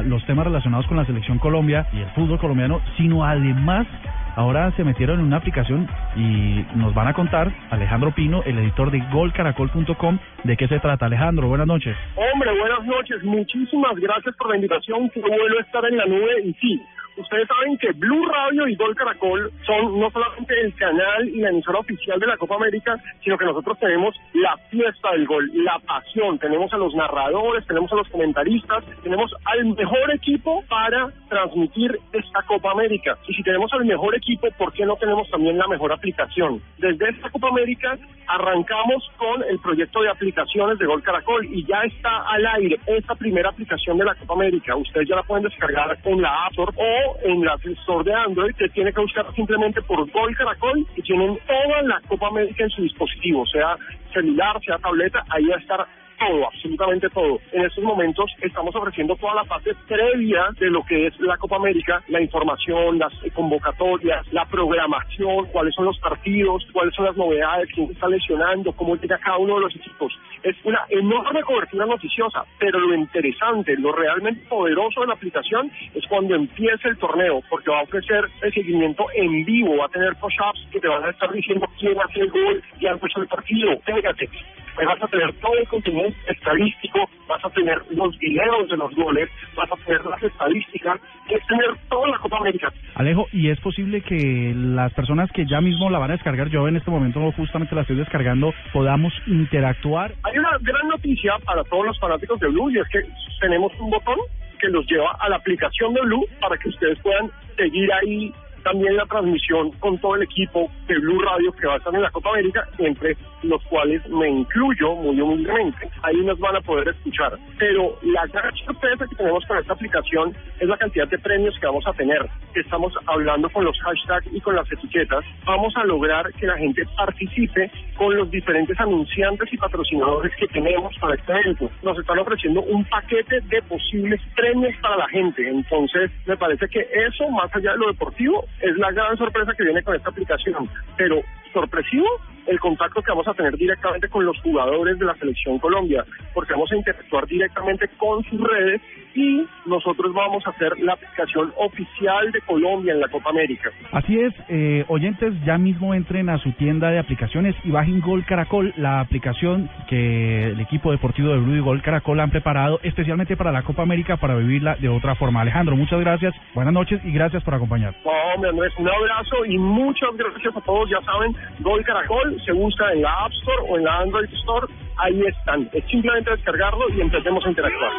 los temas relacionados con la selección Colombia y el fútbol colombiano, sino además ahora se metieron en una aplicación y nos van a contar Alejandro Pino, el editor de golcaracol.com, de qué se trata. Alejandro, buenas noches. Hombre, buenas noches. Muchísimas gracias por la invitación. Qué bueno estar en la nube. Y sí, ustedes saben que Blue Radio y Gol Caracol son no solamente el canal y la emisora oficial de la Copa América, sino que nosotros tenemos la fiesta del gol, la pasión. Tenemos a los narradores, tenemos a los comentaristas, tenemos al mejor equipo para transmitir esta Copa América. Y si tenemos al mejor equipo, ¿por qué no tenemos también la mejor aplicación? Desde esta Copa América arrancamos con el proyecto de aplicaciones de Gol Caracol y ya está al aire esta primera aplicación de la Copa América. Ustedes ya la pueden descargar en la App Store o en la Store de Android, que tiene que buscar simplemente por Gol Caracol y tienen toda la Copa América en su dispositivo, sea celular, sea tableta, ahí va a estar todo, absolutamente todo. En estos momentos estamos ofreciendo toda la parte previa de lo que es la Copa América, la información, las convocatorias, la programación, cuáles son los partidos, cuáles son las novedades, quién está lesionando, cómo llega cada uno de los equipos. Es una enorme cobertura noticiosa, pero lo interesante, lo realmente poderoso de la aplicación es cuando empiece el torneo, porque va a ofrecer el seguimiento en vivo, va a tener push-ups que te van a estar diciendo quién hace el gol, ya empezó el partido, fíjate, pues vas a tener todo el contenido estadístico, vas a tener los videos de los goles, vas a tener las estadísticas, es tener toda la Copa América. Alejo, ¿y es posible que las personas que ya mismo la van a descargar, yo en este momento justamente la estoy descargando, podamos interactuar? Hay una gran noticia para todos los fanáticos de Blue y es que tenemos un botón que los lleva a la aplicación de Blue para que ustedes puedan seguir ahí también la transmisión con todo el equipo de Blue Radio que va a estar en la Copa América, entre los cuales me incluyo muy humildemente. Ahí nos van a poder escuchar. Pero la gran sorpresa que tenemos con esta aplicación es la cantidad de premios que vamos a tener. Estamos hablando con los hashtags y con las etiquetas. Vamos a lograr que la gente participe con los diferentes anunciantes y patrocinadores que tenemos para este evento. Nos están ofreciendo un paquete de posibles premios para la gente. Entonces, me parece que eso, más allá de lo deportivo, es la gran sorpresa que viene con esta aplicación. Pero sorpresivo el contacto que vamos a tener directamente con los jugadores de la selección Colombia, porque vamos a interactuar directamente con sus redes y nosotros vamos a hacer la aplicación oficial de Colombia en la Copa América. Así es, eh, oyentes, ya mismo entren a su tienda de aplicaciones y bajen Gol Caracol, la aplicación que el equipo deportivo de Blue y Gol Caracol han preparado especialmente para la Copa América para vivirla de otra forma. Alejandro, muchas gracias, buenas noches y gracias por acompañar. Hombre, Andrés, un abrazo y muchas gracias a todos. Ya saben, Gol Caracol se busca en la App Store o en la Android Store. Ahí están. Es simplemente descargarlo y empecemos a interactuar.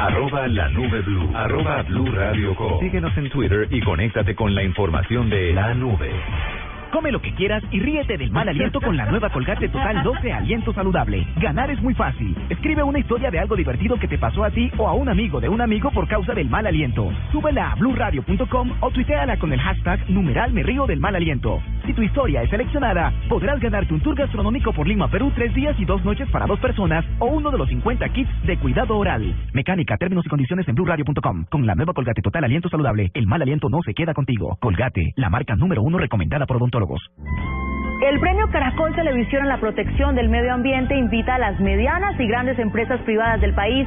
Arroba la nube blue. Arroba blue radio com. Síguenos en Twitter y conéctate con la información de la nube. Come lo que quieras y ríete del mal aliento con la nueva Colgate Total 12 Aliento Saludable. Ganar es muy fácil. Escribe una historia de algo divertido que te pasó a ti o a un amigo de un amigo por causa del mal aliento. Súbela a blurradio.com o tuiteala con el hashtag numeral me río del mal aliento. Si tu historia es seleccionada, podrás ganarte un tour gastronómico por Lima, Perú, tres días y dos noches para dos personas o uno de los 50 kits de cuidado oral. Mecánica, términos y condiciones en blurradio.com. Con la nueva Colgate Total Aliento Saludable, el mal aliento no se queda contigo. Colgate, la marca número uno recomendada por odontólogos. El premio Caracol Televisión en la protección del medio ambiente invita a las medianas y grandes empresas privadas del país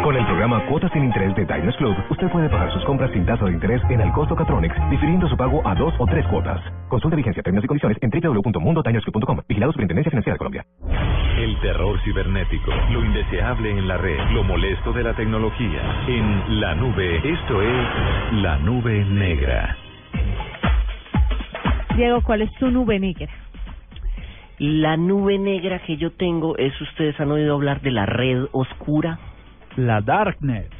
Con el programa Cuotas sin Interés de Diners Club, usted puede pagar sus compras sin tasa de interés en el costo Catronics, difiriendo su pago a dos o tres cuotas. Consulte vigencia, términos y condiciones en www.mundotinersclub.com. Vigilado Superintendencia Financiera de Colombia. El terror cibernético, lo indeseable en la red, lo molesto de la tecnología. En la nube, esto es la nube negra. Diego, ¿cuál es tu nube negra? La nube negra que yo tengo es, ustedes han oído hablar de la red oscura. La Darknet.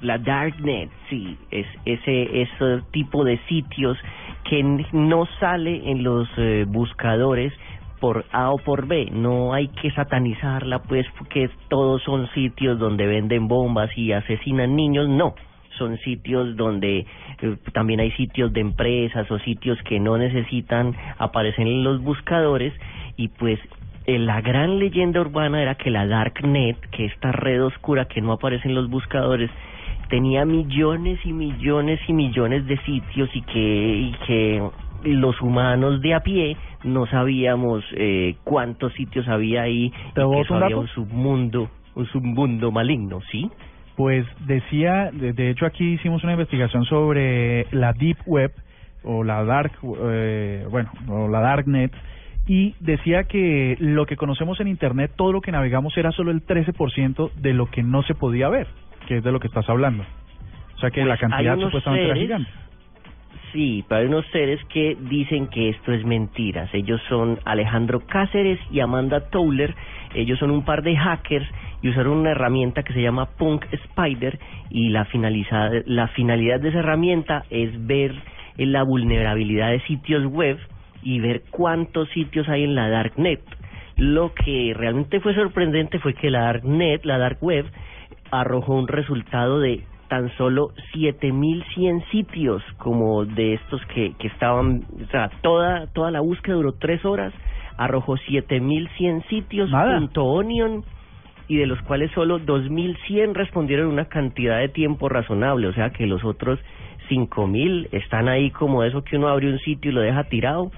La Darknet, sí, es ese, ese tipo de sitios que no sale en los eh, buscadores por A o por B. No hay que satanizarla, pues, porque todos son sitios donde venden bombas y asesinan niños. No, son sitios donde eh, también hay sitios de empresas o sitios que no necesitan aparecer en los buscadores y pues la gran leyenda urbana era que la Darknet, que esta red oscura que no aparece en los buscadores, tenía millones y millones y millones de sitios y que, y que los humanos de a pie no sabíamos eh, cuántos sitios había ahí ¿Te y que eso un había un submundo, un submundo maligno, ¿sí? Pues decía, de, de hecho aquí hicimos una investigación sobre la Deep Web o la Dark, eh, bueno, o la Darknet y decía que lo que conocemos en Internet, todo lo que navegamos era solo el 13% de lo que no se podía ver, que es de lo que estás hablando. O sea que Pues la cantidad supuestamente era gigante. Sí, pero hay unos seres que dicen que esto es mentiras. Ellos son Alejandro Cáceres y Amanda Towler. Ellos son un par de hackers y usaron una herramienta que se llama Punk Spider y la, finaliza- la finalidad de esa herramienta es ver la vulnerabilidad de sitios web y ver cuántos sitios hay en la Darknet. Lo que realmente fue sorprendente fue que la Darknet, la Dark Web, arrojó un resultado de tan solo 7100 sitios como de estos que, que estaban, o sea, toda toda la búsqueda duró tres horas, arrojó 7100 sitios Nada. punto onion y de los cuales solo 2100 respondieron en una cantidad de tiempo razonable, o sea que los otros 5000 están ahí como eso que uno abre un sitio y lo deja tirado.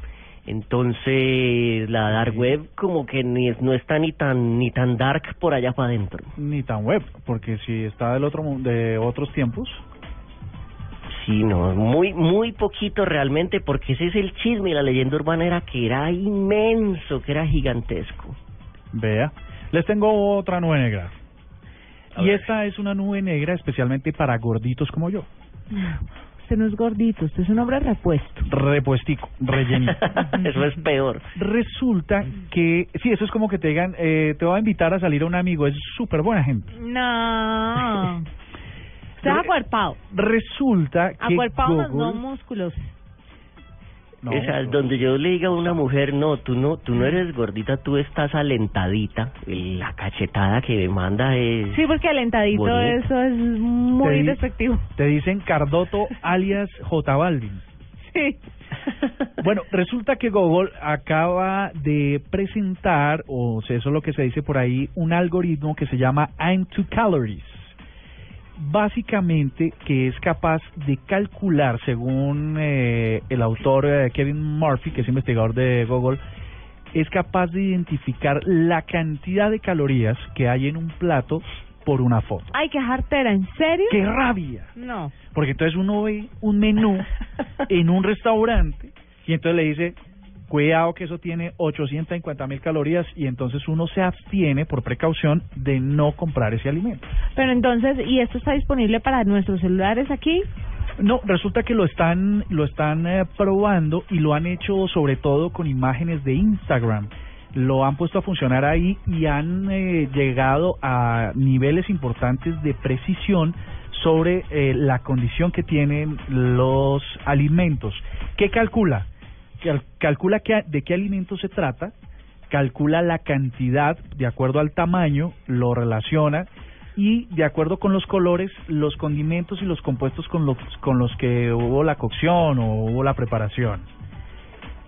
Entonces, la dark web como que ni es- no está ni tan ni tan dark por allá para adentro. Ni tan web, porque si está del otro mu- de otros tiempos, Sí, no, muy, muy poquito realmente, porque ese es el chisme y la leyenda urbana era que era inmenso, que era gigantesco. vea. Les tengo otra nube negra. Y esta es una nube negra especialmente para gorditos como yo. Usted no es gordito, usted es un hombre repuesto. Repuestico, rellenito. Eso es peor. Resulta que, sí, eso es como que te digan, eh, te voy a invitar a salir a un amigo, es súper buena gente. No. Usted es acuerpado. Resulta que Acuerpado, Google- no músculos. No, o sea, donde yo le diga a una mujer, no, tú no, tú no eres gordita, tú estás alentadita. y La cachetada que me manda es... Sí, porque alentadito eso es muy Te di- despectivo. Te dicen Cardoto alias J Balvin. Sí. Bueno, resulta que Google acaba de presentar, o sea, eso es lo que se dice por ahí, un algoritmo que se llama I'm to Calories. Básicamente que es capaz de calcular, según eh, el autor eh, Kevin Murphy, que es investigador de Google, es capaz de identificar la cantidad de calorías que hay en un plato por una foto. Ay, qué jartera, ¿en serio? ¡Qué rabia! No. Porque entonces uno ve un menú en un restaurante y entonces le dice, cuidado que eso tiene 850 mil calorías y entonces uno se abstiene por precaución de no comprar ese alimento. Pero entonces, ¿y esto está disponible para nuestros celulares aquí? No, resulta que lo están lo están eh, probando y lo han hecho sobre todo con imágenes de Instagram. Lo han puesto a funcionar ahí y han eh, llegado a niveles importantes de precisión sobre eh, la condición que tienen los alimentos. ¿Qué calcula? Cal- calcula qué- de qué alimento se trata, calcula la cantidad de acuerdo al tamaño, lo relaciona y de acuerdo con los colores, los condimentos y los compuestos con los, con los que hubo la cocción o hubo la preparación.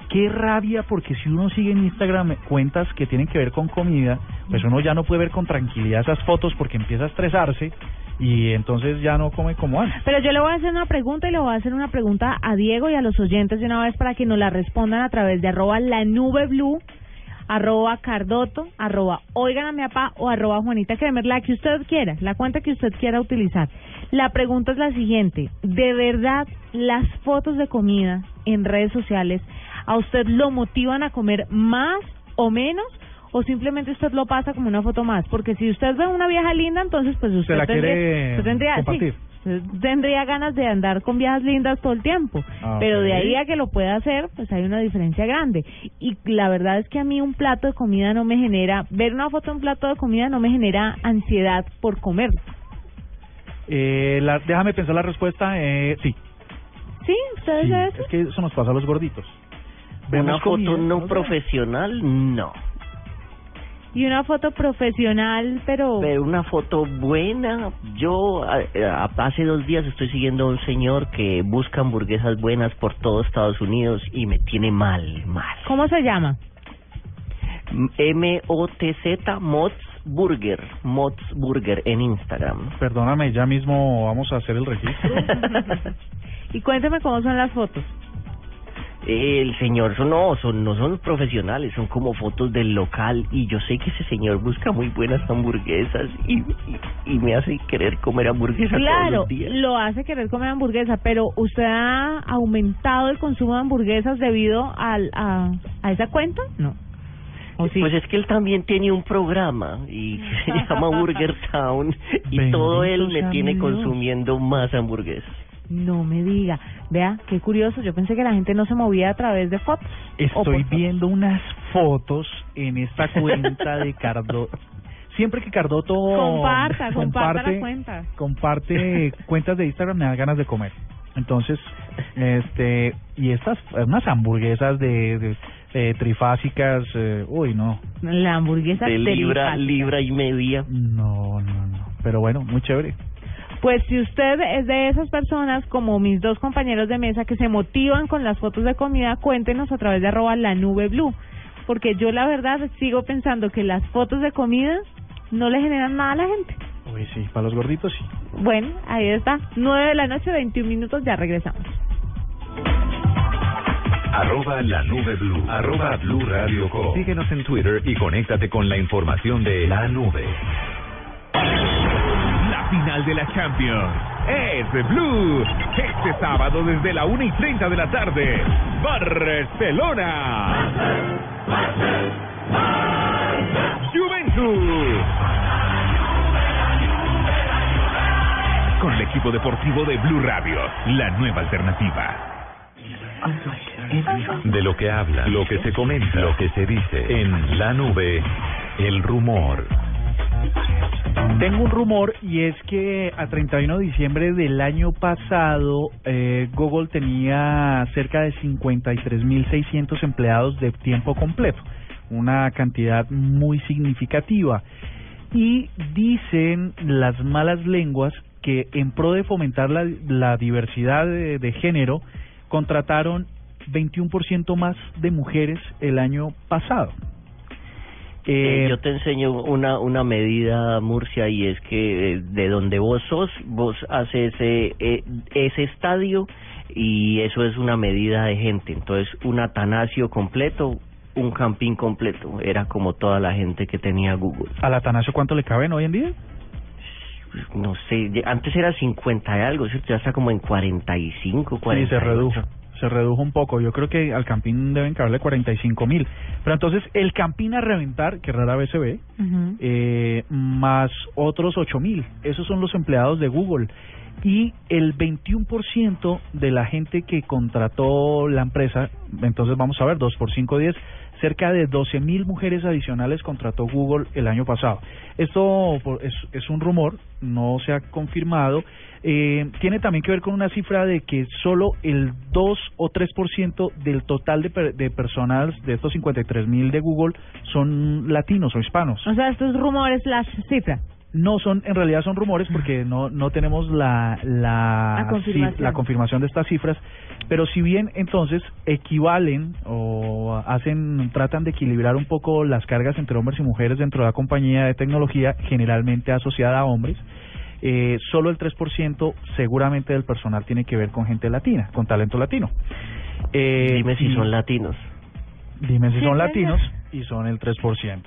Qué rabia porque si uno sigue en Instagram cuentas que tienen que ver con comida, pues uno ya no puede ver con tranquilidad esas fotos porque empieza a estresarse y entonces ya no come como antes. Pero yo le voy a hacer una pregunta y le voy a hacer una pregunta a Diego y a los oyentes de una vez para que nos la respondan a través de arroba la nube blue. arroba cardoto, arroba oigan a mi papá o arroba Juanita Kremer, la que usted quiera, la cuenta que usted quiera utilizar. La pregunta es la siguiente, ¿de verdad las fotos de comida en redes sociales a usted lo motivan a comer más o menos? O simplemente usted lo pasa como una foto más, porque si usted ve una vieja linda, entonces pues usted la tendría, quiere usted tendría, sí, compartir. usted tendría ganas de andar con viejas lindas todo el tiempo, Ah, pero de ahí a que lo pueda hacer, pues hay una diferencia grande. Y la verdad es que a mí un plato de comida no me genera, ver una foto de un plato de comida no me genera ansiedad por comer. Eh, la, déjame pensar la respuesta. Eh, sí. ¿Sí? ¿Ustedes Sí? Es que eso nos pasa a los gorditos. Una foto comida, no profesional, no. Y una foto profesional, pero... Pero una foto buena, yo a- a- hace dos días estoy siguiendo a un señor que busca hamburguesas buenas por todo Estados Unidos y me tiene mal, mal. ¿Cómo se llama? M-O-T-Z, Mods Burger, Mods Burger en Instagram. Perdóname, ya mismo vamos a hacer el registro. Y cuénteme cómo son las fotos. El señor son, no, son, no son profesionales, son como fotos del local y yo sé que ese señor busca muy buenas hamburguesas y, y, y me hace querer comer hamburguesas todos Claro, los días. lo hace querer comer hamburguesa, pero ¿usted ha aumentado el consumo de hamburguesas debido al, a, a esa cuenta? No. Pues es que él también tiene un programa y se llama Burger Town y Bendito todo él me tiene Dios. consumiendo más hamburguesas. No me diga. Vea, qué curioso. Yo pensé que la gente no se movía a través de fotos. Estoy viendo unas fotos en esta cuenta de Cardoto. Siempre que Cardoto Comparta, comparta comparte, la cuenta. comparte cuentas de Instagram me da ganas de comer. Entonces, este y estas unas hamburguesas de, de, eh, trifásicas, eh, uy no, La hamburguesa De libra, libra y media. no, no, no. Pero bueno, muy chévere. Pues si usted es de esas personas, como mis dos compañeros de mesa, que se motivan con las fotos de comida, cuéntenos a través de arroba la nube blue. Porque yo la verdad sigo pensando que las fotos de comida no le generan nada a la gente. Uy, sí, para los gorditos sí. Bueno, ahí está. 9 de la noche, 21 minutos, ya regresamos. Arroba la nube blue. Arroba blue radio com. Síguenos en Twitter y conéctate con la información de la nube. Final de la Champions es Blue. Este sábado desde la 1 y 30 de la tarde. Barcelona. Juventus. Con el equipo deportivo de Blue Radio, la nueva alternativa. De lo que habla, lo que se comenta, lo que se dice en la nube, el rumor. Tengo un rumor y es que a 31 de diciembre del año pasado eh, Google tenía cerca de 53.600 empleados de tiempo completo, una cantidad muy significativa. Y dicen las malas lenguas que en pro de fomentar la, diversidad de, de género contrataron 21% más de mujeres el año pasado. Eh, Eh, yo te enseño una una medida Murcia y es que eh, de donde vos sos vos haces ese eh, ese estadio y eso es una medida de gente entonces un atanasio completo un camping completo era como toda la gente que tenía Google ¿Al Atanasio cuánto le caben hoy en día? no sé antes era 50 y algo ¿cierto? ya está como en 45 Sí, 48. se redujo. Se redujo un poco. Yo creo que al Campín deben caberle 45 mil. Pero entonces el Campín a reventar, que rara vez se ve, eh, más otros 8 mil. Esos son los empleados de Google. Y el 21% de la gente que contrató la empresa, entonces vamos a ver, 2 por 5, 10, cerca de 12 mil mujeres adicionales contrató Google el año pasado. Esto es un rumor, no se ha confirmado. Eh, tiene también que ver con una cifra de que solo el 2 o 3% del total de, de personas de estos 53 mil de Google son latinos o hispanos. O sea, estos rumores, las cifras. No son, en realidad son rumores porque no no tenemos la la, La confirmación. ci- la confirmación de estas cifras, pero si bien entonces equivalen o hacen tratan de equilibrar un poco las cargas entre hombres y mujeres dentro de la compañía de tecnología generalmente asociada a hombres, eh, solo el 3% seguramente del personal tiene que ver con gente latina, con talento latino. Eh, dime si y- son latinos Dime si son latinos. y son el 3%.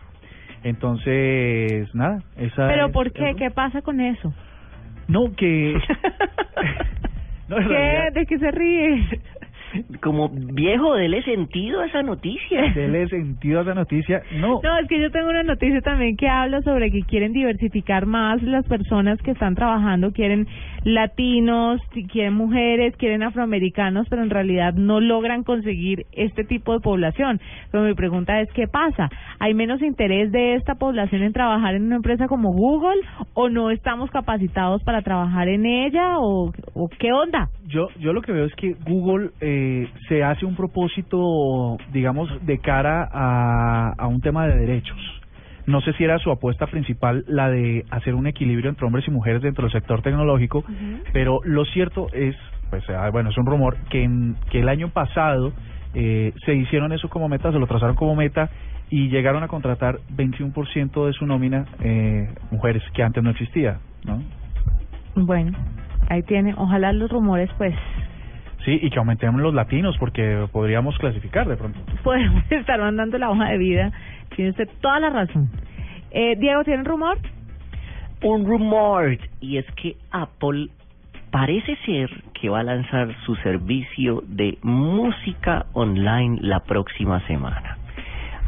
Entonces, nada, esa ¿Pero es- por qué? ¿Qué pasa con eso? No, que... No, ¿Qué? realidad- ¿De qué se ríe? Como viejo, dele sentido a esa noticia. Dele sentido a esa noticia. No, No, es que yo tengo una noticia también que habla sobre que quieren diversificar más las personas que están trabajando, quieren latinos, quieren mujeres, quieren afroamericanos, pero en realidad no logran conseguir este tipo de población. Pero mi pregunta es, ¿qué pasa? ¿Hay menos interés de esta población en trabajar en una empresa como Google o no estamos capacitados para trabajar en ella o, o qué onda? Yo, yo lo que veo es que Google eh, se hace un propósito, digamos, de cara a, a un tema de derechos. No sé si era su apuesta principal la de hacer un equilibrio entre hombres y mujeres dentro del sector tecnológico, pero lo cierto es, pues ah, bueno, es un rumor que, en, que el año pasado eh, se hicieron eso como meta, se lo trazaron como meta y llegaron a contratar 21% de su nómina eh, mujeres, que antes no existía, ¿no? Bueno, ahí tiene. Ojalá los rumores, pues, Sí, y que aumentemos los latinos porque podríamos clasificar de pronto. podemos estar mandando la hoja de vida. Tiene usted toda la razón. Eh, Diego, ¿tiene un rumor? Un rumor, y es que Apple parece ser que va a lanzar su servicio de música online la próxima semana.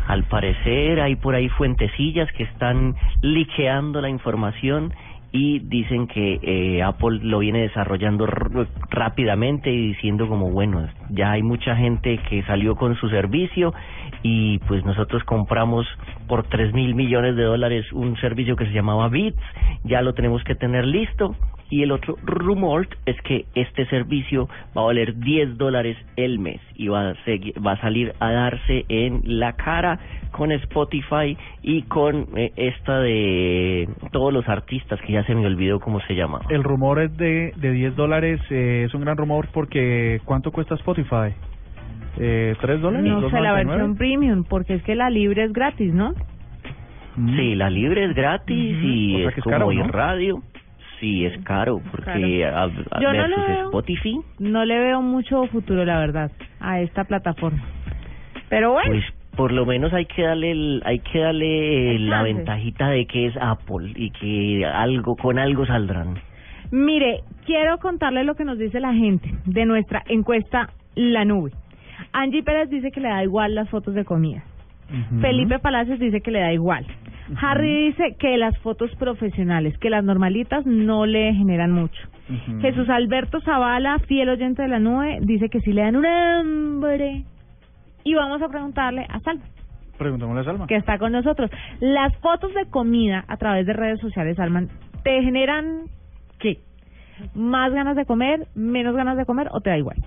Al parecer hay por ahí fuentecillas que están liqueando la información y dicen que eh, Apple lo viene desarrollando rápidamente y diciendo como bueno ya hay mucha gente que salió con su servicio y pues nosotros compramos por tres mil millones de dólares un servicio que se llamaba Beats. Ya lo tenemos que tener listo y el otro rumor es que este servicio va a valer 10 dólares el mes y va a, segui- va a salir a darse en la cara con Spotify y con eh, esta de todos los artistas que ya se me olvidó cómo se llamaba. El rumor es de, de 10 dólares, eh, es un gran rumor porque ¿cuánto cuesta Spotify? Eh, ¿3 dólares? No sé, la ¿2.99? versión premium, porque es que la libre es gratis, ¿no? Sí, la libre es gratis y O sea es que es como caro, radio. Sí, es caro porque a, a- Yo no veo. Spotify, No le veo mucho futuro, la verdad, a esta plataforma. Pero bueno, pues por lo menos hay que darle el- hay que darle El la chance. ventajita de que es Apple y que algo con algo saldrán. mire, quiero contarle lo que nos dice la gente de nuestra encuesta La Nube. Angie Pérez dice que le da igual las fotos de comida. Felipe Palacios dice que le da igual. Harry dice que las fotos profesionales, que las normalitas no le generan mucho. Jesús Alberto Zavala, fiel oyente de la nube, dice que sí le dan un hambre. Y vamos a preguntarle a Salma, Preguntémosle a Salma. que está con nosotros. Las fotos de comida a través de redes sociales, Salman, ¿te generan qué? ¿Más ganas de comer, menos ganas de comer o te da igual?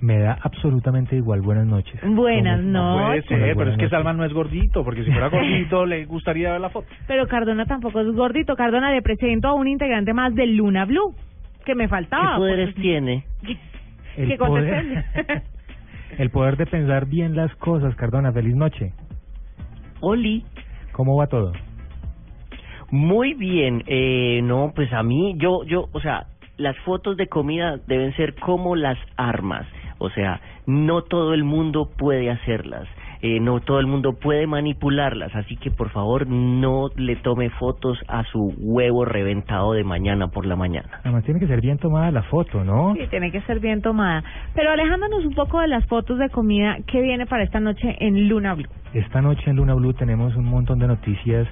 Me da absolutamente igual. Buenas noches. Buenas No puede noches. ser, pero es que noches. Salman no es gordito, porque si fuera gordito le gustaría ver la foto. Pero Cardona tampoco es gordito. Cardona le presento a un integrante más de Luna Blue, que me ¿Qué faltaba. poderes tiene? El que poder, el poder de pensar bien las cosas, Cardona. Feliz noche. Oli. ¿Cómo va todo? Muy bien, eh, no, pues a mí, yo, yo, o sea, las fotos de comida deben ser como las armas, o sea, no todo el mundo puede hacerlas, eh, no todo el mundo puede manipularlas, así que por favor no le tome fotos a su huevo reventado de mañana por la mañana. Además tiene que ser bien tomada la foto, ¿no? Sí, tiene que ser bien tomada. Pero alejándonos un poco de las fotos de comida, ¿qué viene para esta noche en Luna Blue? Esta noche en Luna Blue tenemos un montón de noticias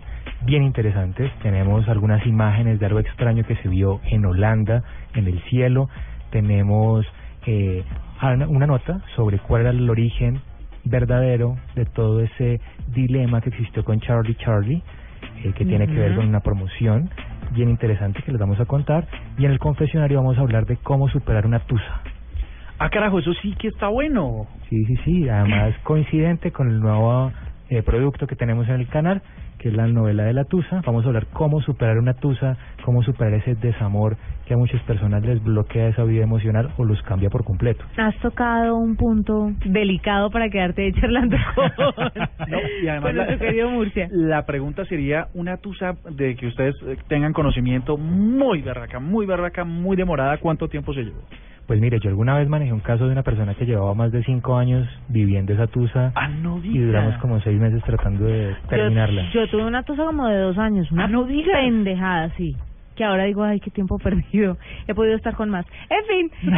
bien interesantes. Tenemos algunas imágenes de algo extraño que se vio en Holanda, en el cielo. Tenemos eh, una nota sobre cuál era el origen verdadero de todo ese dilema que existió con Charlie Charlie, eh, que tiene que ver con una promoción bien interesante que les vamos a contar. Y en el confesionario vamos a hablar de cómo superar una tusa. Ah, carajo, eso sí que está bueno. Sí, sí, sí. Además, coincidente con el nuevo eh, producto que tenemos en el canal, que es la novela de la Tusa. Vamos a hablar cómo superar una Tusa, cómo superar ese desamor que a muchas personas les bloquea esa vida emocional o los cambia por completo. Has tocado un punto delicado para quedarte charlando con, No, y además con nuestro querido Murcia. la pregunta sería una tusa de que ustedes eh, tengan conocimiento muy berraca, muy berraca, muy demorada, ¿cuánto tiempo se llevó? Pues mire, yo alguna vez manejé un caso de una persona que llevaba más de cinco años viviendo esa tusa Ah, y duramos como seis meses tratando de terminarla. Yo, yo tuve una tusa como de dos años, una pendejada, sí. Que ahora digo, ay, qué tiempo perdido. He podido estar con más. En fin,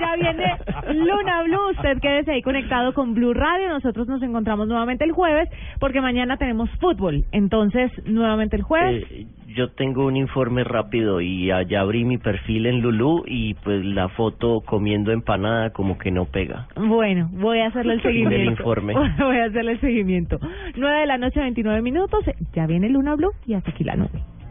ya viene Luna Blue. Usted quédese ahí conectado con Blue Radio. Nosotros nos encontramos nuevamente el jueves porque mañana tenemos fútbol. Entonces, nuevamente el jueves. Eh, yo tengo un informe rápido y allá abrí mi perfil en Lulú y pues la foto comiendo empanada como que no pega. Bueno, voy a hacerle el seguimiento. informe. Voy a hacerle el seguimiento. 9 de la noche, 29 minutos. Ya viene Luna Blue y hasta aquí la nube.